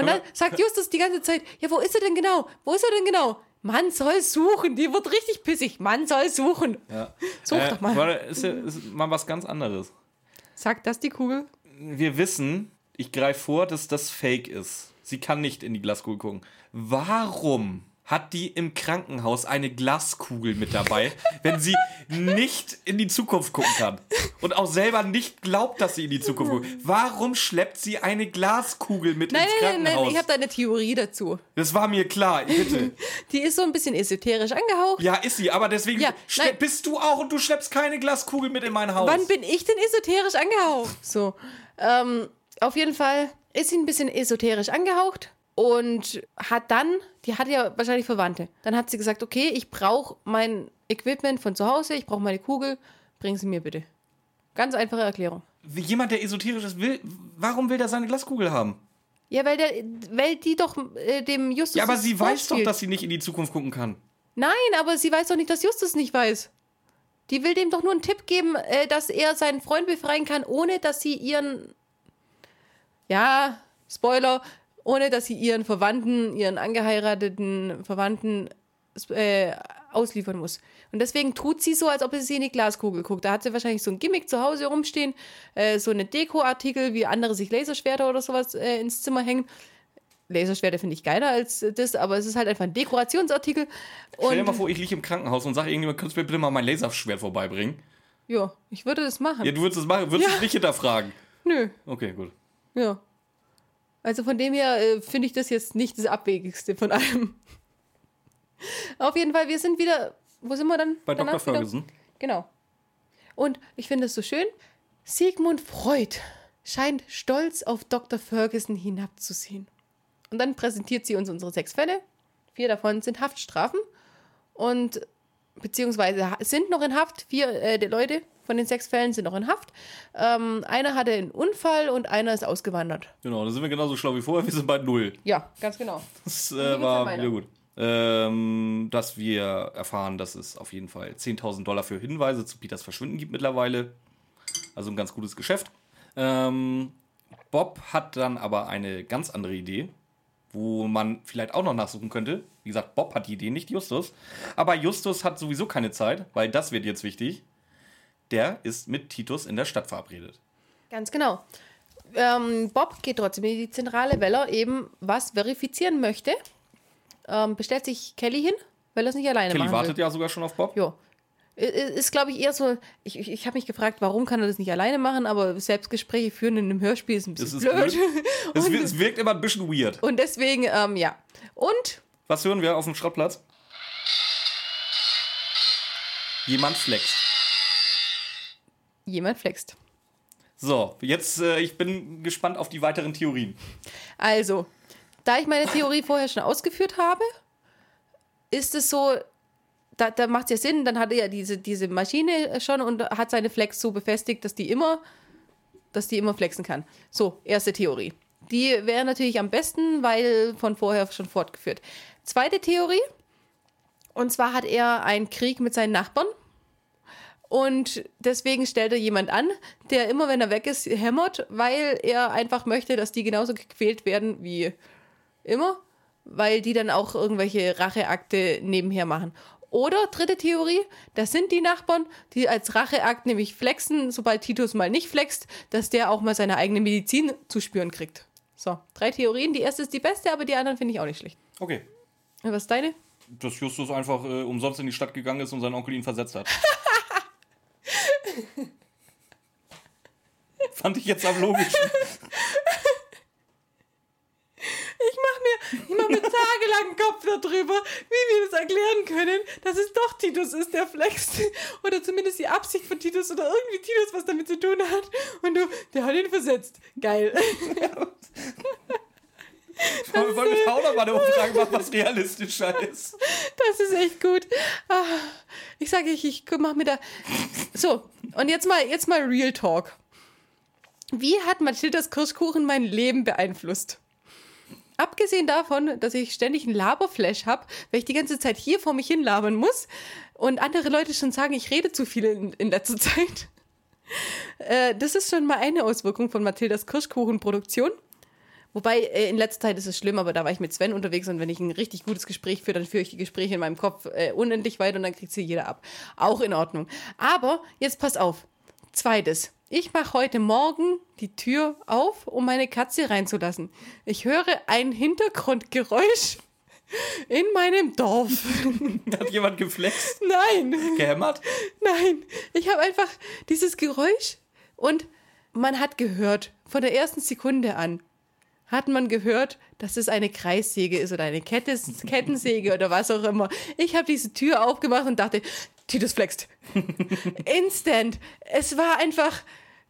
Und dann sagt Justus die ganze Zeit, ja, wo ist er denn genau? Wo ist er denn genau? Man soll suchen, die wird richtig pissig. Man soll suchen. Ja. Such Äh, doch mal. warte, Ist, ist mal was ganz anderes. Sagt das die Kugel? Wir wissen, ich greife vor, dass das Fake ist. Sie kann nicht in die Glaskugel gucken. Warum hat die im Krankenhaus eine Glaskugel mit dabei, wenn sie nicht in die Zukunft gucken kann? Und auch selber nicht glaubt, dass sie in die Zukunft guckt. Warum schleppt sie eine Glaskugel mit Nein, ins nein, nein, Krankenhaus? nein, ich habe da eine Theorie dazu. das war mir klar, bitte. Die ist so ein bisschen esoterisch angehaucht. Ja, ist sie, aber deswegen Ja, nein. bist du auch und du schleppst keine Glaskugel mit in mein Haus. Wann bin ich denn esoterisch angehaucht? So. Ähm, auf jeden Fall ist sie ein bisschen esoterisch angehaucht und hat dann, die hat ja wahrscheinlich Verwandte. Dann hat sie gesagt, okay, ich brauche mein Equipment von zu Hause, ich brauche meine Kugel, bring sie mir bitte. Ganz einfache Erklärung. Wie Jemand, der esoterisch ist, will, warum will der seine Glaskugel haben? Ja, weil, der, weil die doch äh, dem Justus. Ja, aber sie weiß doch, vorspielt. dass sie nicht in die Zukunft gucken kann. Nein, aber sie weiß doch nicht, dass Justus nicht weiß. Die will dem doch nur einen Tipp geben, äh, dass er seinen Freund befreien kann, ohne dass sie ihren. Ja, Spoiler, ohne dass sie ihren Verwandten, ihren angeheirateten Verwandten äh, ausliefern muss. Und deswegen tut sie so, als ob sie in die Glaskugel guckt. Da hat sie wahrscheinlich so ein Gimmick zu Hause rumstehen, äh, so eine Dekoartikel, wie andere sich Laserschwerter oder sowas äh, ins Zimmer hängen. Laserschwerter finde ich geiler als das, aber es ist halt einfach ein Dekorationsartikel. Stell dir Und mal vor, ich liege im Krankenhaus und sage irgendjemand, kannst du mir bitte mal mein Laserschwert vorbeibringen? ja, ich würde das machen. Ja, du würdest es machen, würdest Ja. es nicht hinterfragen. Nö, Okay, gut. Ja. Also von dem her äh, finde ich das jetzt nicht das Abwegigste von allem. Auf jeden Fall, wir sind wieder. Wo sind wir dann? Bei Dr. wieder? Ferguson. Genau. Und ich finde es so schön. Sigmund Freud scheint stolz auf Dr. Ferguson hinabzusehen. Und dann präsentiert sie uns unsere sechs Fälle. Vier davon sind Haftstrafen. Und beziehungsweise sind noch in Haft. Vier äh, der Leute von den sechs Fällen sind noch in Haft. Ähm, einer hatte einen Unfall und einer ist ausgewandert. Genau, da sind wir genauso schlau wie vorher, wir sind bei Null. Ja, ganz genau. Das äh, war wieder gut. Ähm, dass wir erfahren, dass es auf jeden Fall 10.000 Dollar für Hinweise zu Peters Verschwinden gibt mittlerweile. Also ein ganz gutes Geschäft. Ähm, Bob hat dann aber eine ganz andere Idee, wo man vielleicht auch noch nachsuchen könnte. Wie gesagt, Bob hat die Idee, nicht Justus. Aber Justus hat sowieso keine Zeit, weil das wird jetzt wichtig. Der ist mit Titus in der Stadt verabredet. Ganz genau. Ähm, Bob geht trotzdem in die Zentrale, weil er eben was verifizieren möchte. Ähm, bestellt sich Kelly hin, weil er es nicht alleine Kelly machen wartet will. ja sogar schon auf Bob. Ja. I- Ist, glaube ich, eher so. Ich, ich, ich habe mich gefragt, warum kann er das nicht alleine machen, aber Selbstgespräche führen in einem Hörspiel ist ein bisschen ist blöd. blöd. Es, wir- es wirkt immer ein bisschen weird. Und deswegen, ähm, ja. Und Was hören wir auf dem Schrottplatz? Jemand flext. Jemand flext. So, jetzt, äh, ich bin gespannt auf die weiteren Theorien. Also, da ich meine Theorie vorher schon ausgeführt habe, ist es so, da, da macht es ja Sinn, dann hat er ja diese, diese Maschine schon und hat seine Flex so befestigt, dass die immer, dass die immer flexen kann. So, erste Theorie. Die wäre natürlich am besten, weil von vorher schon fortgeführt. Zweite Theorie, und zwar hat er einen Krieg mit seinen Nachbarn. Und deswegen stellt er jemand an, der immer, wenn er weg ist, hämmert, weil er einfach möchte, dass die genauso gequält werden wie immer, weil die dann auch irgendwelche Racheakte nebenher machen. Oder dritte Theorie, das sind die Nachbarn, die als Racheakt nämlich flexen, sobald Titus mal nicht flext, dass der auch mal seine eigene Medizin zu spüren kriegt. So, drei Theorien. Die erste ist die beste, aber die anderen finde ich auch nicht schlecht. Okay. Was ist deine? Dass Justus einfach äh, umsonst in die Stadt gegangen ist und sein Onkel ihn versetzt hat. fand ich jetzt am logischsten. Ich mache mir, ich mach mir tagelang Kopf darüber, wie wir das erklären können, dass es doch Titus ist, der flext. Oder zumindest die Absicht von Titus oder irgendwie Titus was damit zu tun hat. Und du, der hat ihn versetzt. Geil. Wir wollen mit auch noch mal eine Umfrage machen, was realistischer ist. Das ist echt gut. Ah, Ich sage, ich, ich mach mir da. So, und jetzt mal, jetzt mal Real Talk. Wie hat Mathildas Kirschkuchen mein Leben beeinflusst? Abgesehen davon, dass ich ständig einen Laberflash habe, weil ich die ganze Zeit hier vor mich hin labern muss und andere Leute schon sagen, ich rede zu viel in, in letzter Zeit. Äh, das ist schon mal eine Auswirkung von Mathildas Kirschkuchenproduktion. Wobei, äh, in letzter Zeit ist es schlimm, aber da war ich mit Sven unterwegs und wenn ich ein richtig gutes Gespräch führe, dann führe ich die Gespräche in meinem Kopf äh, unendlich weiter und dann kriegt sie jeder ab. Auch in Ordnung. Aber jetzt pass auf. Zweites. Ich mache heute Morgen die Tür auf, um meine Katze reinzulassen. Ich höre ein Hintergrundgeräusch in meinem Dorf. Hat jemand geflext, Nein. gehämmert? Nein, ich habe einfach dieses Geräusch und man hat gehört, von der ersten Sekunde an, hat man gehört, dass es eine Kreissäge ist oder eine Kettes Kettensäge oder was auch immer. Ich habe diese Tür aufgemacht und dachte, Titus flext. Instant. Es war einfach,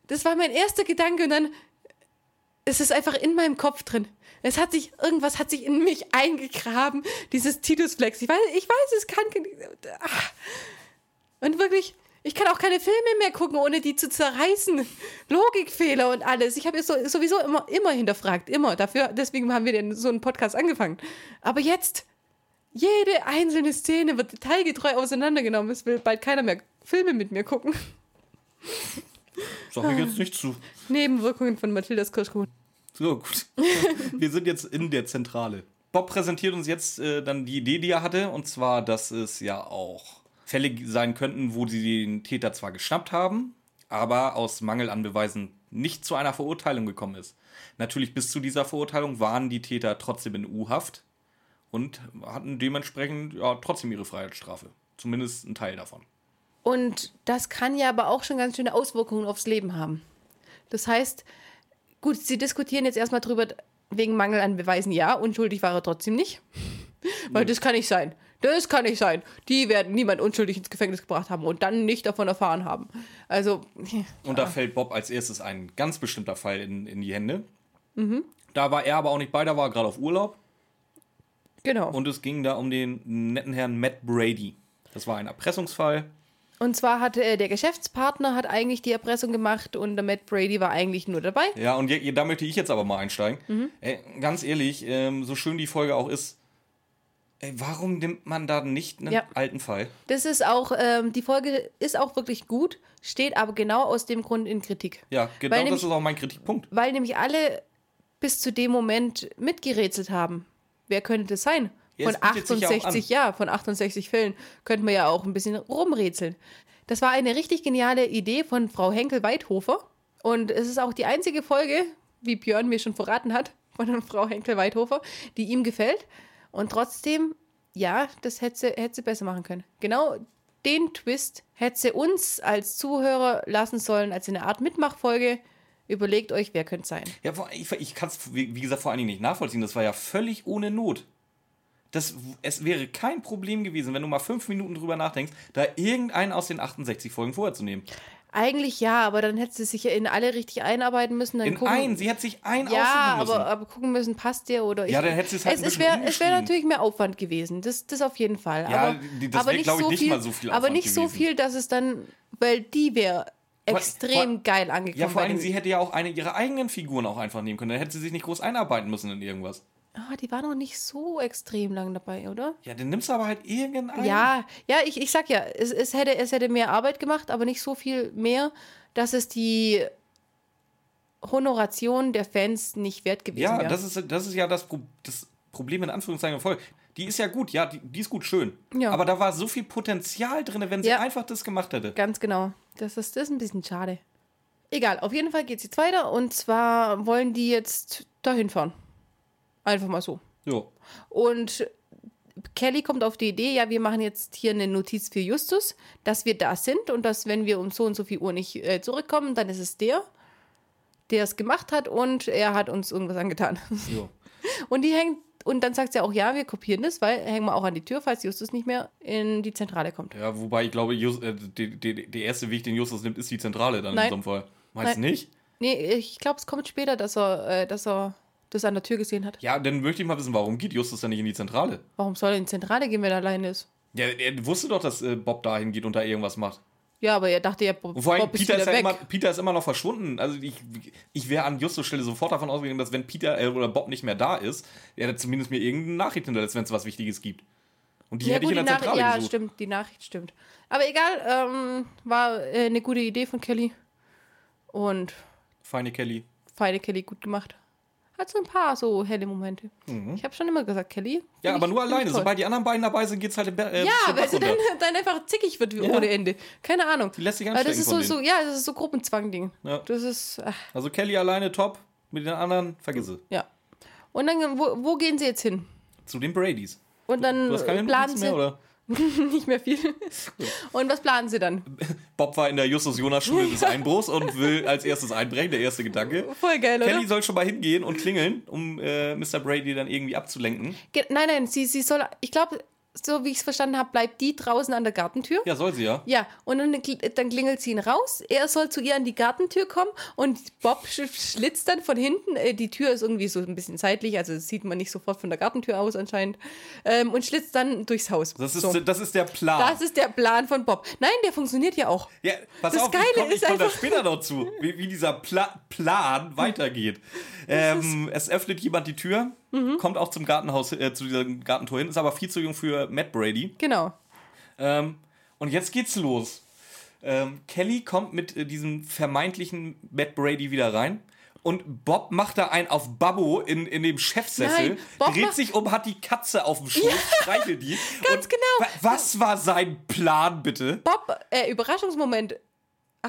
das war mein erster Gedanke und dann es ist einfach in meinem Kopf drin. Es hat sich, irgendwas hat sich in mich eingegraben, dieses Titus Flex. Ich weiß, ich weiß, es kann. Ah. Und wirklich, ich kann auch keine Filme mehr gucken, ohne die zu zerreißen. Logikfehler und alles. Ich habe es so, sowieso immer, immer hinterfragt. Immer. Dafür, deswegen haben wir den, so einen Podcast angefangen. Aber jetzt, jede einzelne Szene wird detailgetreu auseinandergenommen. Es will bald keiner mehr Filme mit mir gucken. Sag ich jetzt nicht zu. Nebenwirkungen von Mathildas Kirschkuchen. So, gut. Wir sind jetzt in der Zentrale. Bob präsentiert uns jetzt äh, dann die Idee, die er hatte, und zwar, dass es ja auch Fälle sein könnten, wo sie den Täter zwar geschnappt haben, aber aus Mangel an Beweisen nicht zu einer Verurteilung gekommen ist. Natürlich bis zu dieser Verurteilung waren die Täter trotzdem in U-Haft und hatten dementsprechend ja, trotzdem ihre Freiheitsstrafe. Zumindest ein Teil davon. Und das kann ja aber auch schon ganz schöne Auswirkungen aufs Leben haben. Das heißt, gut, Sie diskutieren jetzt erstmal drüber, wegen Mangel an Beweisen, ja, unschuldig war er trotzdem nicht. Weil das kann nicht sein. Das kann nicht sein. Die werden niemand unschuldig ins Gefängnis gebracht haben und dann nicht davon erfahren haben. Also, Und da fällt Bob als erstes ein ganz bestimmter Fall in, in die Hände. Da war er aber auch nicht bei, da war er gerade auf Urlaub. genau. Und, Und es ging da um den netten Herrn Matt Brady. Das war ein Erpressungsfall. zwar hatte äh, der Geschäftspartner hat eigentlich die Erpressung gemacht und der Matt Brady war eigentlich nur dabei. Ja, und je, da möchte ich jetzt aber mal einsteigen. Mhm. Ey, ganz ehrlich, ähm, so schön die Folge auch ist, ey, warum nimmt man da nicht einen Ja. alten Fall? Das ist auch, ähm, die Folge ist auch wirklich gut, steht aber genau aus dem Grund in Kritik. Ja, genau Weil das nämlich- ist auch mein Kritikpunkt. Weil nämlich alle bis zu dem Moment mitgerätselt haben. Wer könnte das sein? Ja, Von es bietet sich ja auch 68, ja, von 68 Fällen könnten wir ja auch ein bisschen rumrätseln. Das war eine richtig geniale Idee von Frau Henkel-Weidhofer. Und es ist auch die einzige Folge, wie Björn mir schon verraten hat, von Frau Henkel-Weidhofer, die ihm gefällt. Und trotzdem, ja, das hätte sie, hätte sie besser machen können. Genau den Twist hätte sie uns als Zuhörer lassen sollen, als eine Art Mitmachfolge. Überlegt euch, wer könnte sein. Ja, ich, ich kann es, wie wie gesagt, vor allen Dingen nicht nachvollziehen. Das war ja völlig ohne Not. Das, es wäre kein Problem gewesen, wenn du mal fünf Minuten drüber nachdenkst, da irgendeinen aus den 68 Folgen vorher zu nehmen. Eigentlich ja, aber dann hätte sie sich ja in alle richtig einarbeiten müssen. Dann In gucken, einen, sie hat sich einen Ja, müssen. aber, aber gucken müssen, passt der oder Ja, dann hätte sie es halt ein es, wäre wär natürlich mehr Aufwand gewesen. Das, das auf jeden Fall. Ja, aber, das aber nicht ich, so nicht viel, mal so viel Aber Aufwand nicht so gewesen. viel, dass es dann, weil die wäre extrem vor- geil angekommen. ja, vor bei allen Dingen, den- sie hätte ja auch eine ihrer eigenen Figuren auch einfach nehmen können. Dann hätte sie sich nicht groß einarbeiten müssen in irgendwas. Ah, die war noch nicht so extrem lang dabei, oder? Ja, dann nimmst du aber halt irgendeinen. Ja, ja, ich, ich sag ja, es, es, hätte, es hätte mehr Arbeit gemacht, aber nicht so viel mehr, dass es die Honoration der Fans nicht wert gewesen Ja, wäre. das ist, das ist ja das, Pro das Problem in Anführungszeichen voll. Die ist ja gut, ja, die, die ist gut, schön. Ja. Aber da war so viel Potenzial drin, wenn sie Ja. einfach das gemacht hätte. Ganz genau. Das ist, das ist ein bisschen schade. Egal, auf jeden Fall geht es jetzt weiter und zwar wollen die jetzt dahin fahren. Einfach mal so. Jo. Und Kelly kommt auf die Idee, ja, wir machen jetzt hier eine Notiz für Justus, dass wir da sind und dass, wenn wir um so und so viel Uhr nicht äh, zurückkommen, dann ist es der. der es gemacht hat und er hat uns irgendwas angetan. Jo. Und die hängt, und dann sagt sie auch, ja, wir kopieren das, weil hängen wir auch an die Tür, falls Justus nicht mehr in die Zentrale kommt. Ja, wobei ich glaube, Just, äh, die, die, der erste Weg, den Justus nimmt, ist die Zentrale dann Nein. in so einem Fall. Meinst du nicht? Nee, ich glaube, es kommt später, dass er, äh, dass er das an der Tür gesehen hat. Ja, dann möchte ich mal wissen, warum geht Justus dann nicht in die Zentrale? Warum soll er in die Zentrale gehen, wenn er alleine ist? Ja, er wusste doch, dass äh, Bob dahin geht und da irgendwas macht. Ja, aber er dachte ja, Bob, Und vor allem, Bob ist Peter, ist ja weg. immer, Peter ist immer noch verschwunden. Also ich, ich wäre an Justus Stelle sofort davon ausgegangen, dass wenn Peter äh, oder Bob nicht mehr da ist, er zumindest mir irgendeine Nachricht hinterlässt, wenn es was Wichtiges gibt. Und die ja, hätte gut, ich in der Nachricht, Zentrale ja, gesucht. stimmt, die Nachricht stimmt. Aber egal, ähm, war äh, eine gute Idee von Kelly. Und Feine Kelly. feine Kelly gut gemacht. Hat so ein paar so helle Momente. Ich habe schon immer gesagt, Kelly. Mhm. Ja, aber ich- nur alleine. Sobald die anderen beiden dabei sind, geht's halt im Be äh, Ja, weil sie dann, dann einfach zickig wird wie Ja. ohne Ende. Keine Ahnung. Die lässt sich Weil das anstecken ist von so, so, ja, das ist so Gruppenzwang-Ding. Ja. Das ist, ach, Also Kelly alleine top, mit den anderen vergiss es. ja. Und dann, wo, wo gehen sie jetzt hin? Zu den Bradys. Und dann Du hast keine planen sie mehr, oder? nicht mehr viel. Und was planen sie dann? Bob war in der Justus-Jonas-Schule des Einbruchs und will als erstes einbrechen, der erste Gedanke. Voll geil, oder? Kelly soll schon mal hingehen und klingeln, um äh, Mr. Brady dann irgendwie abzulenken. Ge nein, nein, sie, sie soll, ich glaube, so wie ich es verstanden habe, bleibt die draußen an der Gartentür. Ja, soll sie ja. Ja, und dann, dann klingelt sie ihn raus. Er soll zu ihr an die Gartentür kommen und Bob sch schlitzt dann von hinten. Äh, die Tür ist irgendwie so ein bisschen seitlich, also das sieht man nicht sofort von der Gartentür aus anscheinend. Ähm, und schlitzt dann durchs Haus. Das ist, so. das ist der Plan. das ist der Plan von Bob. Nein, der funktioniert ja auch. ja, pass das auf, Geile ich komme komm da später noch zu, wie, wie dieser Pla Plan weitergeht. Ähm, es öffnet jemand die Tür, Mhm. kommt auch zum Gartenhaus, äh, zu diesem Gartentor hin, ist aber viel zu jung für Matt Brady. Genau. Ähm, und jetzt geht's los. Ähm, Kelly kommt mit äh, diesem vermeintlichen Matt Brady wieder rein. Und Bob macht da einen auf Babbo in, in dem Chefsessel, Nein, Bob dreht sich um, hat die Katze auf dem Schoß, streichelt die. Ganz genau. wa- Was war sein Plan, bitte? Bob, äh, Überraschungsmoment.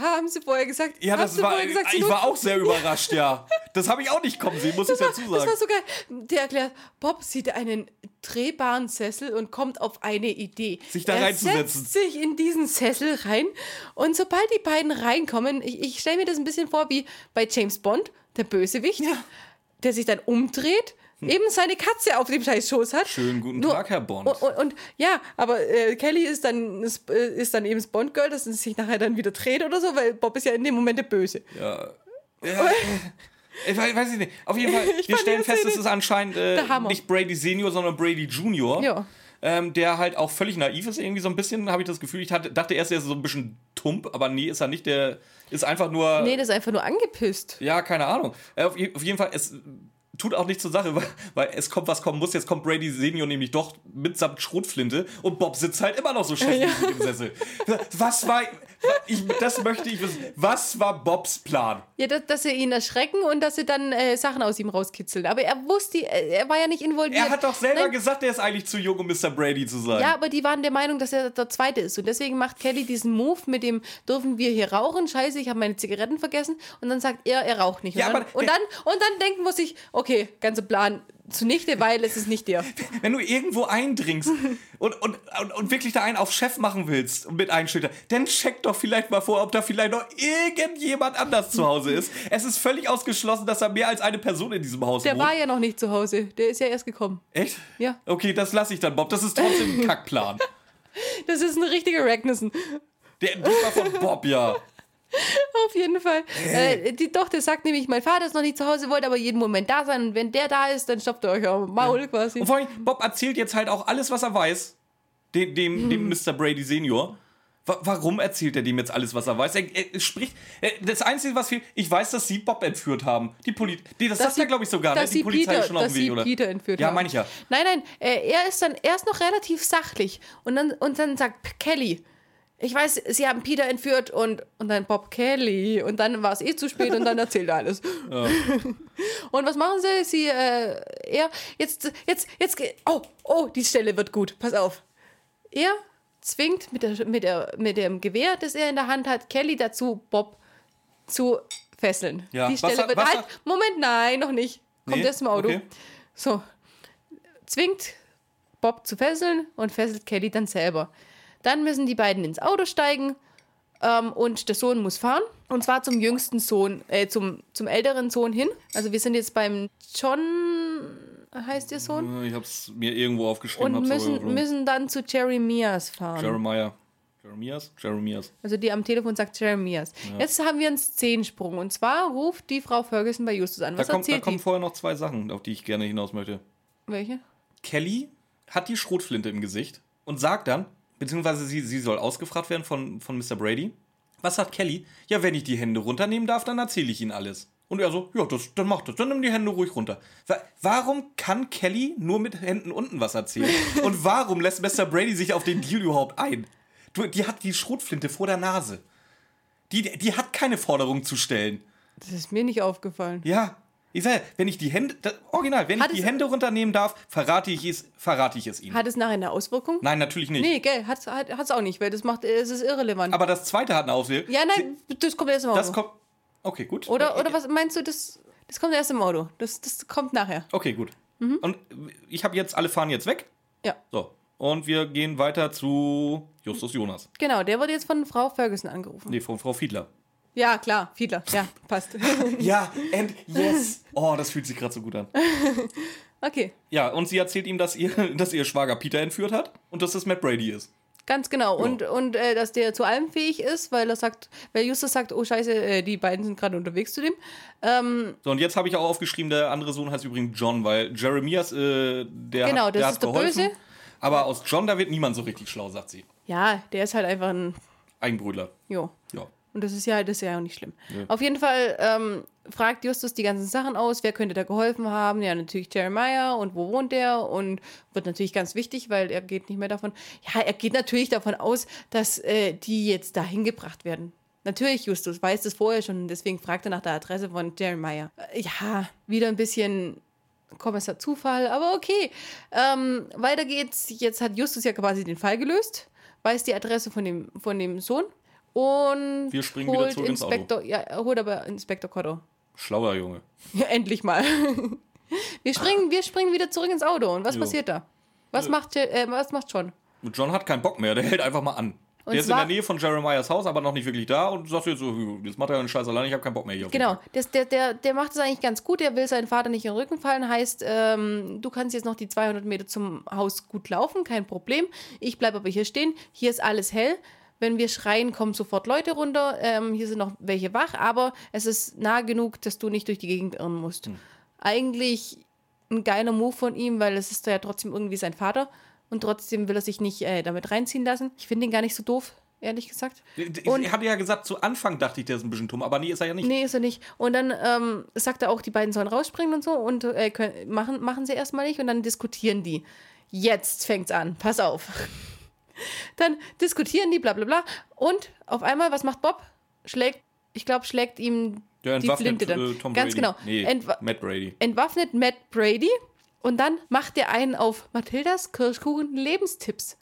Haben sie vorher gesagt? Ja, das war, gesagt, ich war auch sehr überrascht, ja. Das habe ich auch nicht kommen sehen, muss ich dazu Das sagen. war so geil. Der erklärt, Bob sieht einen drehbaren Sessel und kommt auf eine Idee. Sich da er reinzusetzen. setzt sich in diesen Sessel rein und sobald die beiden reinkommen, ich, ich stelle mir das ein bisschen vor wie bei James Bond, der Bösewicht, der sich dann umdreht, eben seine Katze auf dem scheiß Schoß hat. Hm. Schönen guten Nur- Tag, Herr Bond. Und, und, und ja, aber äh, Kelly ist dann, ist, äh, ist dann eben das Bond-Girl, das sich nachher dann wieder dreht oder so, weil Bob ist ja in dem Moment der Böse. Ja. ja. Ich weiß ich nicht. Auf jeden Fall, Ich wir stellen fest, es ist anscheinend äh, der nicht Brady Senior, sondern Brady Junior. Ja. Ähm, der halt auch völlig naiv ist, irgendwie so ein bisschen, habe ich das Gefühl. Ich hatte, dachte erst, er ist so ein bisschen tump, aber nee, ist er nicht. Der ist einfach nur. Nee, das ist einfach nur angepisst. Ja, keine Ahnung. Äh, auf, auf jeden Fall, es tut auch nichts zur Sache, weil, weil es kommt, was kommen muss. Jetzt kommt Brady Senior nämlich doch mitsamt Schrotflinte und Bob sitzt halt immer noch so chefmäßig im Sessel. Was war. Ich, das möchte ich wissen. Was war Bobs Plan? Ja, dass, dass sie ihn erschrecken und dass sie dann äh, Sachen aus ihm rauskitzeln. Aber er wusste, äh, er war ja nicht involviert. Er hat doch selber Nein, gesagt, er ist eigentlich zu jung, um Mr. Brady zu sein. Ja, aber die waren der Meinung, dass er der Zweite ist. Und deswegen macht Kelly diesen Move mit dem, dürfen wir hier rauchen? Scheiße, ich habe meine Zigaretten vergessen. Und dann sagt er, er raucht nicht. Ja, und, dann, aber und, dann, und dann denken muss ich, okay, ganze Plan zunichte, weil es ist nicht der. Wenn du irgendwo eindringst und, und, und, und wirklich da einen auf Chef machen willst und mit einschüchtern, dann check doch vielleicht mal vor, ob da vielleicht noch irgendjemand anders zu Hause ist. Es ist völlig ausgeschlossen, dass da mehr als eine Person in diesem Haus Der wohnt. war ja noch nicht zu Hause. Der ist ja erst gekommen. Echt? Ja. Okay, das lasse ich dann, Bob. Das ist trotzdem ein Kackplan. Das ist ein richtiger Ragnarsson. Der, war von Bob, ja. Auf jeden Fall. Äh, die Tochter sagt nämlich, mein Vater ist noch nicht zu Hause, wollte aber jeden Moment da sein. Und wenn der da ist, dann stoppt ihr euch am Maul quasi. Und vor allem, Bob erzählt jetzt halt auch alles, was er weiß. Dem, dem, dem Mr. Brady Senior. Wa- Warum erzählt er dem jetzt alles, was er weiß? Er, er spricht. Er, das Einzige, was fehlt, ich weiß, dass sie Bob entführt haben. Die Poli nee, das sagt er, glaube ich, sogar. Ne? dass Die sie Polizei Peter- ist schon auf dem Weg, sie oder? Peter entführt ja, meine ich ja. Nein, nein, äh, er ist dann er ist noch relativ sachlich. Und dann, und dann sagt Kelly, ich weiß, sie haben Peter entführt und, und dann Bob Kelly. Und dann war es eh zu spät und dann erzählt er alles. und was machen sie? Sie, äh, er, jetzt, jetzt, jetzt, oh, oh, die Stelle wird gut, pass auf. Er zwingt mit, der, mit, der, mit dem Gewehr, das er in der Hand hat, Kelly dazu, Bob zu fesseln. Ja, Die was Stelle sagt- wird was halt, Moment, nein, noch nicht. Kommt Nee? erst im Auto. Okay. So. Zwingt Bob zu fesseln und fesselt Kelly dann selber. Dann müssen die beiden ins Auto steigen Ähm, und der Sohn muss fahren. Und zwar zum jüngsten Sohn, äh, zum, zum älteren Sohn hin. Also wir sind jetzt beim John, heißt der Sohn? Ich hab's mir irgendwo aufgeschrieben. Und müssen, müssen dann zu Jeremias fahren. Jeremiah. Jeremias? Jeremias. Also die am Telefon sagt Jeremias. Jetzt haben wir einen Szenensprung. Und zwar ruft die Frau Ferguson bei Justus an. Da, Was kommt, da kommen vorher noch zwei Sachen, auf die ich gerne hinaus möchte. Welche? Kelly hat die Schrotflinte im Gesicht und sagt dann, beziehungsweise sie, sie soll ausgefragt werden von, von Mr. Brady. Was sagt Kelly? Ja, wenn ich die Hände runternehmen darf, dann erzähle ich Ihnen alles. Und er so, ja, das, dann mach das, dann nimm die Hände ruhig runter. Wa warum kann Kelly nur mit Händen unten was erzählen? Und warum lässt Mr. Brady sich auf den Deal überhaupt ein? Du, die hat die Schrotflinte vor der Nase. Die, die hat keine Forderung zu stellen. Das ist mir nicht aufgefallen. Ja. Ich sage, wenn ich die Hände, das, original, wenn Hat ich die Hände runternehmen darf, verrate ich es, verrate ich es Ihnen. Hat es nachher eine Auswirkung? Nein, natürlich nicht. Nee, gell, hat es auch nicht, weil das macht, es ist irrelevant. Aber das zweite hat eine Auswirkung. ja, nein, das kommt erst Auto. Das kommt. Okay, gut. oder, oder was meinst du, das, das kommt erst im Auto? Das, das kommt nachher. Okay, gut. Mhm. Und ich habe jetzt, alle fahren jetzt weg. Ja, So. Und wir gehen weiter zu Justus Jonas. genau, der wurde jetzt von Frau Ferguson angerufen. Nee, von Frau Fiedler. Ja, klar, Fiedler, ja, passt. Ja, and yes. Oh, das fühlt sich gerade so gut an. okay, Ja, und sie erzählt ihm, dass ihr, dass ihr Schwager Peter entführt hat und dass das Matt Brady ist. Ganz genau. Und, und äh, dass der zu allem fähig ist, weil er sagt, weil Justus sagt, oh scheiße, äh, die beiden sind gerade unterwegs zu dem. Ähm, So, und jetzt habe ich auch aufgeschrieben, der andere Sohn heißt übrigens John, weil Jeremias, äh, der, Genau, hat, der das hat ist der geholfen. Böse. Aber aus John, da wird niemand so richtig schlau, sagt sie. ja, der ist halt einfach ein, Eigenbrüdler. jo. Ja. Und das ist ja, das ist ja auch nicht schlimm. Auf jeden Fall ähm, fragt Justus die ganzen Sachen aus. Wer könnte da geholfen haben? Ja, natürlich Jeremiah. Und wo wohnt der? Und wird natürlich ganz wichtig, weil er geht nicht mehr davon. Ja, er geht natürlich davon aus, dass äh, die jetzt dahin gebracht werden. Natürlich, Justus weiß das vorher schon. Deswegen fragt er nach der Adresse von Jeremiah. Äh, Ja, wieder ein bisschen Kommissar Zufall, aber okay. Ähm, weiter geht's. Jetzt hat Justus ja quasi den Fall gelöst, weiß die Adresse von dem, von dem Sohn und Wir springen wieder holt zurück ins Auto. Inspektor, ja, er holt aber Inspektor Cotto. Schlauer Junge. Ja, endlich mal. wir, springen, wir springen wieder zurück ins Auto. Und was Jo. passiert da? Was macht, Je- äh, was macht John? John hat keinen Bock mehr, der hält einfach mal an. Und der ist in der Nähe von Jeremiahs Haus, aber noch nicht wirklich da und sagt jetzt so, jetzt macht er einen Scheiß allein, ich habe keinen Bock mehr hier. Genau, das, der, der, der macht es eigentlich ganz gut. Der will seinen Vater nicht in den Rücken fallen. Heißt, ähm, du kannst jetzt noch die 200 Meter zum Haus gut laufen, kein Problem. Ich bleibe aber hier stehen. Hier ist alles hell. Wenn wir schreien, kommen sofort Leute runter. Ähm, hier sind noch welche wach, aber es ist nah genug, dass du nicht durch die Gegend irren musst. Eigentlich ein geiler Move von ihm, weil es ist ja trotzdem irgendwie sein Vater und trotzdem will er sich nicht äh, damit reinziehen lassen. Ich finde ihn gar nicht so doof, ehrlich gesagt. Ich Und- hatte ja gesagt, zu Anfang dachte ich, der ist ein bisschen dumm, aber nee, ist er ja nicht. Nee, ist er nicht. Und dann ähm, sagt er auch, die beiden sollen rausspringen und so und äh, können, machen, machen sie erstmal nicht und dann diskutieren die. Jetzt fängt's an, pass auf. Dann diskutieren die, bla bla bla. Und auf einmal, was macht Bob? Schlägt, ich glaube, schlägt ihm Der die entwaffnet Flinte dann. äh, Tom Ganz Brady. genau. Nee, Entwa Matt Brady. entwaffnet Matt Brady und dann macht er einen auf Mathildas Kirschkuchen Lebenstipps.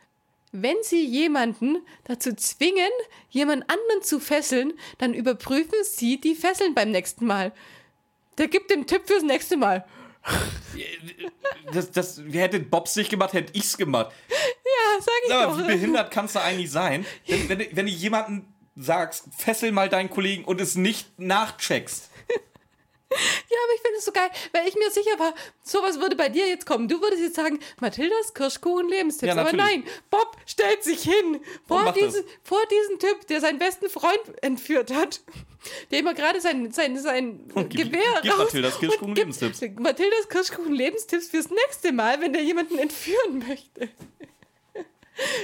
Wenn Sie jemanden dazu zwingen, jemand anderen zu fesseln, dann überprüfen Sie die Fesseln beim nächsten Mal. Der gibt den Tipp fürs nächste Mal. Das, das, hätte Bobs nicht gemacht, hätte ich's gemacht. Sag ich wie doch. behindert kannst du eigentlich sein, wenn, wenn, du- wenn du jemanden sagst, fessel mal deinen Kollegen und es nicht nachcheckst? Ja, aber ich finde es so geil, weil ich mir sicher war, sowas würde bei dir jetzt kommen. Du würdest jetzt sagen, Mathildas Kirschkuchen Lebenstipps. Ja, aber nein, Bob stellt sich hin vor, diesen, vor diesen Typ, der seinen besten Freund entführt hat, dem er gerade sein, sein, sein Und gib- Gewehr gib raus Mathildas Kirschkuchen Lebenstipps. Mathildas Kirschkuchen Lebenstipps fürs nächste Mal, wenn der jemanden entführen möchte.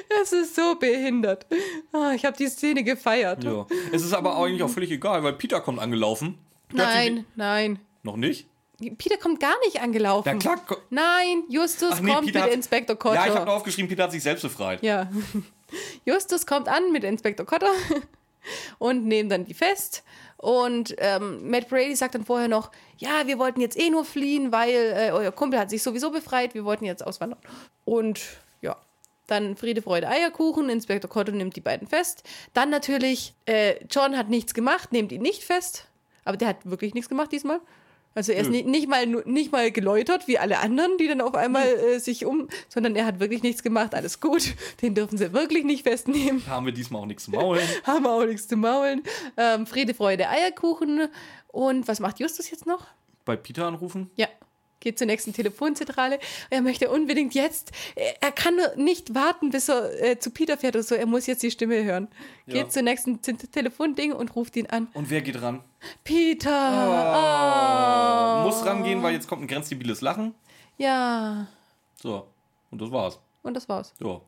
Das ist so behindert. Ah, ich habe die Szene gefeiert. Ja. Es ist aber eigentlich auch völlig egal, weil Peter kommt angelaufen. Nein, nein. Noch nicht? Peter kommt gar nicht angelaufen. Ja, klar. Nein, Justus nee, kommt Peter mit Inspektor Cotter. Ja, ich habe noch aufgeschrieben, Peter hat sich selbst befreit. Ja. Justus kommt an mit Inspektor Cotter und nehmen dann die fest. Und ähm, Matt Brady sagt dann vorher noch, ja, wir wollten jetzt eh nur fliehen, weil äh, euer Kumpel hat sich sowieso befreit, wir wollten jetzt auswandern. Und dann Friede, Freude, Eierkuchen, Inspektor Cotter nimmt die beiden fest. Dann natürlich, äh, John hat nichts gemacht, nehmt ihn nicht fest. Aber der hat wirklich nichts gemacht diesmal. Also er ist Nö. nicht, mal, nicht mal geläutert wie alle anderen, die dann auf einmal äh, sich um, sondern er hat wirklich nichts gemacht. Alles gut, den dürfen sie wirklich nicht festnehmen. Haben wir diesmal auch nichts zu maulen. Haben wir auch nichts zu maulen. Ähm, Friede, Freude, Eierkuchen. Und was macht Justus jetzt noch? Bei Peter anrufen? Ja, geht zur nächsten Telefonzentrale. Er möchte unbedingt jetzt, er kann nur nicht warten, bis er äh, zu Peter fährt oder so. Er muss jetzt die Stimme hören. Geht Ja. zur nächsten Te Telefonding und ruft ihn an. Und wer geht ran? Peter! Äh, Oh. Muss rangehen, weil jetzt kommt ein grenzdebiles Lachen. Ja, So. Und das war's. und das war's. Ja.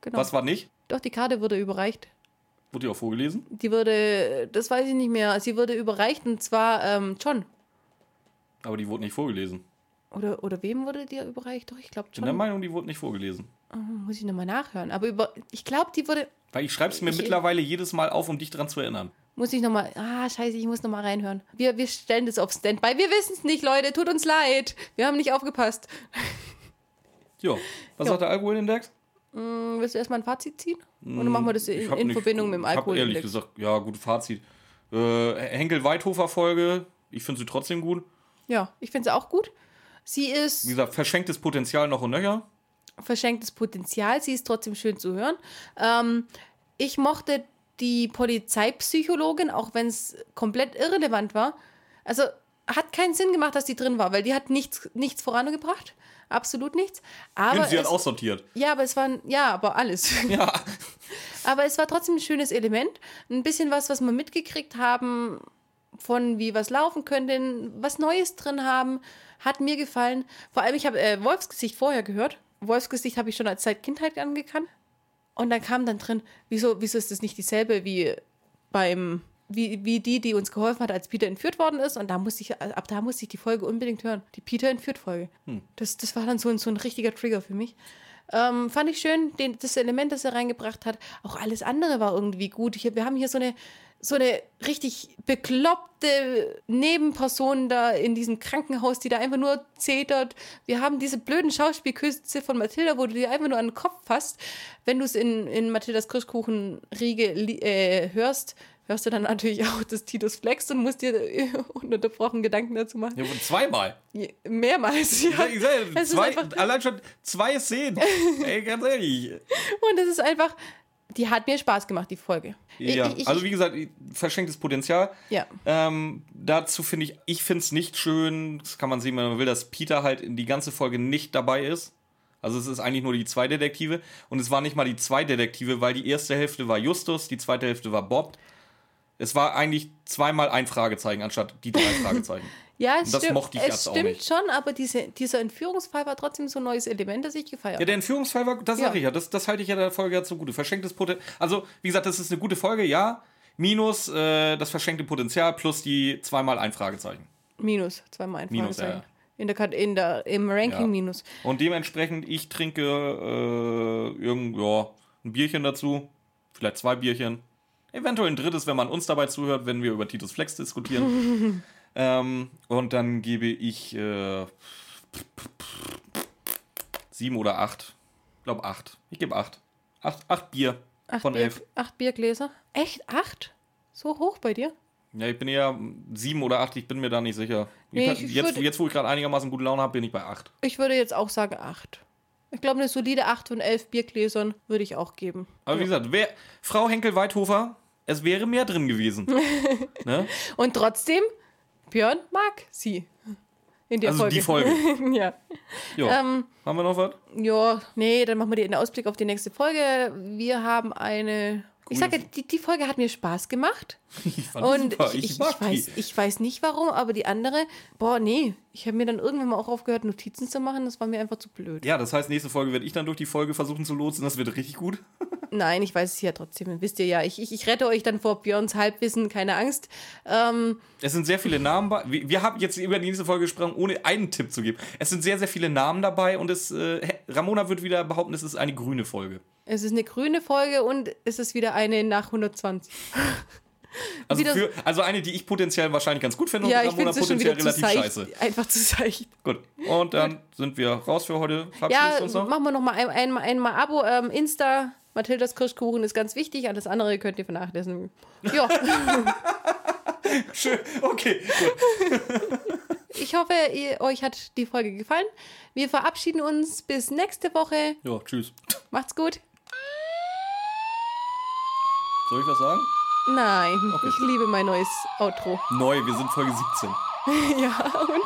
Genau. Was war nicht? Doch, die Karte wurde überreicht. Wurde die auch vorgelesen? Die wurde, das weiß ich nicht mehr, sie wurde überreicht und zwar ähm, John. Aber die wurde nicht vorgelesen. Oder, oder wem wurde die überreicht? Doch, ich glaube Ich bin der. Meinung, die wurde nicht vorgelesen. Oh, muss ich nochmal nachhören. Aber über, ich glaube, die wurde, Weil ich schreibe es mir Ich- mittlerweile jedes Mal auf, um dich dran zu erinnern. muss ich nochmal, ah, scheiße, ich muss nochmal reinhören. Wir, wir stellen das auf Standby. Wir wissen es nicht, Leute, tut uns leid. Wir haben nicht aufgepasst. Jo. Was Ja. sagt der Alkoholindex? Hm, willst du erstmal ein Fazit ziehen? Oder machen wir das Ich in, in nicht- Verbindung mit dem Ich habe ehrlich Alkoholindex? gesagt, ja, gut, Fazit. Äh, Henkel-Weithofer-Folge, ich finde sie trotzdem gut. Ja, ich finde sie auch gut. Sie Wie ist gesagt, verschenktes Potenzial noch und nöcher. verschenktes Potenzial. Sie ist trotzdem schön zu hören. Ähm, ich mochte die Polizeipsychologin, auch wenn es komplett irrelevant war. Also hat keinen Sinn gemacht, dass die drin war, weil die hat nichts, nichts vorangebracht. Absolut nichts. Aber Und sie hat es, aussortiert. ja, aber es war ja, aber alles. Ja. Aber es war trotzdem ein schönes Element. Ein bisschen was, was wir mitgekriegt haben, von wie was laufen könnte, was Neues drin haben, hat mir gefallen. Vor allem, ich habe äh, Wolfsgesicht vorher gehört. Wolfsgesicht habe ich schon als seit Kindheit angekannt. Und dann kam dann drin, wieso, wieso ist das nicht dieselbe wie beim, wie, wie die, die uns geholfen hat, als Peter entführt worden ist. Und da musste ich, ab da musste ich die Folge unbedingt hören. Die Peter entführt Folge. Das, das war dann so ein, so ein richtiger Trigger für mich. Ähm, fand ich schön, den, das Element, das er reingebracht hat. Auch alles andere war irgendwie gut. Hier, wir haben hier so eine, so eine richtig bekloppte Nebenperson da in diesem Krankenhaus, die da einfach nur zetert. Wir haben diese blöden Schauspielkünste von Mathilda, wo du dir einfach nur an den Kopf fasst. Wenn du es in, in Mathildas Kirschkuchenriege äh, hörst, hörst du dann natürlich auch das Titus Flex und musst dir äh, ununterbrochen Gedanken dazu machen. ja und zweimal. Mehrmals, ja. sag, zwei, allein schon zwei Szenen. Ey, ganz ehrlich. Und es ist einfach, die hat mir Spaß gemacht, die Folge. Ja, Ich- ich- also wie gesagt, verschenktes Potenzial. Ja. Ähm, dazu finde ich, ich finde es nicht schön, das kann man sehen, wenn man will, dass Peter halt in die ganze Folge nicht dabei ist. Also es ist eigentlich nur die zwei Detektive und es war nicht mal die zwei Detektive, weil die erste Hälfte war Justus, die zweite Hälfte war Bob. Es war eigentlich zweimal ein Fragezeichen anstatt die drei Fragezeichen. Ja, es Das stimmt, mochte ich es jetzt auch stimmt schon, aber diese, dieser Entführungsfall war trotzdem so ein neues Element, das ich gefeiert Ja, habe. der Entführungsfall war, das Ja. sage ich ja, das, das halte ich ja der Folge ja zugute. Verschenktes Potenzial. Also, wie gesagt, das ist eine gute Folge, ja. Minus äh, das verschenkte Potenzial plus die zweimal ein Fragezeichen. Minus, zweimal ein Minus, Fragezeichen. ja, ja. In der, in der, Im Ranking Ja. Minus. Und dementsprechend, ich trinke äh, irgend, ja, ein Bierchen dazu. Vielleicht zwei Bierchen. Eventuell ein drittes, wenn man uns dabei zuhört, wenn wir über Titus Flex diskutieren. ähm, und dann gebe ich äh, sieben oder acht. Ich glaube acht. Ich gebe acht. Acht, acht Bier Acht, von Bier, elf. acht Biergläser. Echt? Acht? So hoch bei dir? Ja, ich bin eher sieben oder acht, ich bin mir da nicht sicher. Nee, Ich- jetzt, würd- jetzt, wo ich gerade einigermaßen gute Laune habe, bin ich bei acht. Ich würde jetzt auch sagen acht. Ich glaube, eine solide acht von elf Biergläsern würde ich auch geben. Aber wie gesagt, wer, Frau Henkel-Weithofer, es wäre mehr drin gewesen. ne? Und trotzdem, Björn mag sie. In der Also Folge. die Folge. ja. Jo. Ähm, Haben wir noch was? Ja, nee, dann machen wir den Ausblick auf die nächste Folge. Wir haben eine. Ich sage, die, die Folge hat mir Spaß gemacht. Ich fand Und super. ich, ich, ich, weiß, ich weiß nicht warum, aber die andere, boah, nee. Ich habe mir dann irgendwann mal auch aufgehört, Notizen zu machen. Das war mir einfach zu blöd. Ja, das heißt, nächste Folge werde ich dann durch die Folge versuchen zu lotsen. Das wird richtig gut. Nein, ich weiß es ja trotzdem. Wisst ihr ja, ich, ich, ich rette euch dann vor Björns Halbwissen, keine Angst. Ähm, Es sind sehr viele Namen bei. Wir, wir haben jetzt über die nächste Folge gesprochen, ohne einen Tipp zu geben. Es sind sehr, sehr viele Namen dabei und es, äh, Ramona wird wieder behaupten, es ist eine grüne Folge. Es ist eine grüne Folge und es ist wieder eine nach 120. Also, für, also eine, die ich potenziell wahrscheinlich ganz gut finde Ja, und ich Ramona potenziell relativ seicht. scheiße. Einfach zu seicht. Gut. Und dann sind wir raus für heute. Ja, machen wir noch mal ein, ein, einmal Abo. Ähm, Insta, Mathildas Kirschkuchen ist ganz wichtig. Alles andere könnt ihr vernachlässigen. Ja, Schön. Okay, gut. Ich hoffe, ihr, euch hat die Folge gefallen. Wir verabschieden uns bis nächste Woche. Ja, tschüss. Macht's gut. Soll ich was sagen? Nein, okay. ich liebe mein neues Outro. Neu, wir sind Folge 17. ja, und?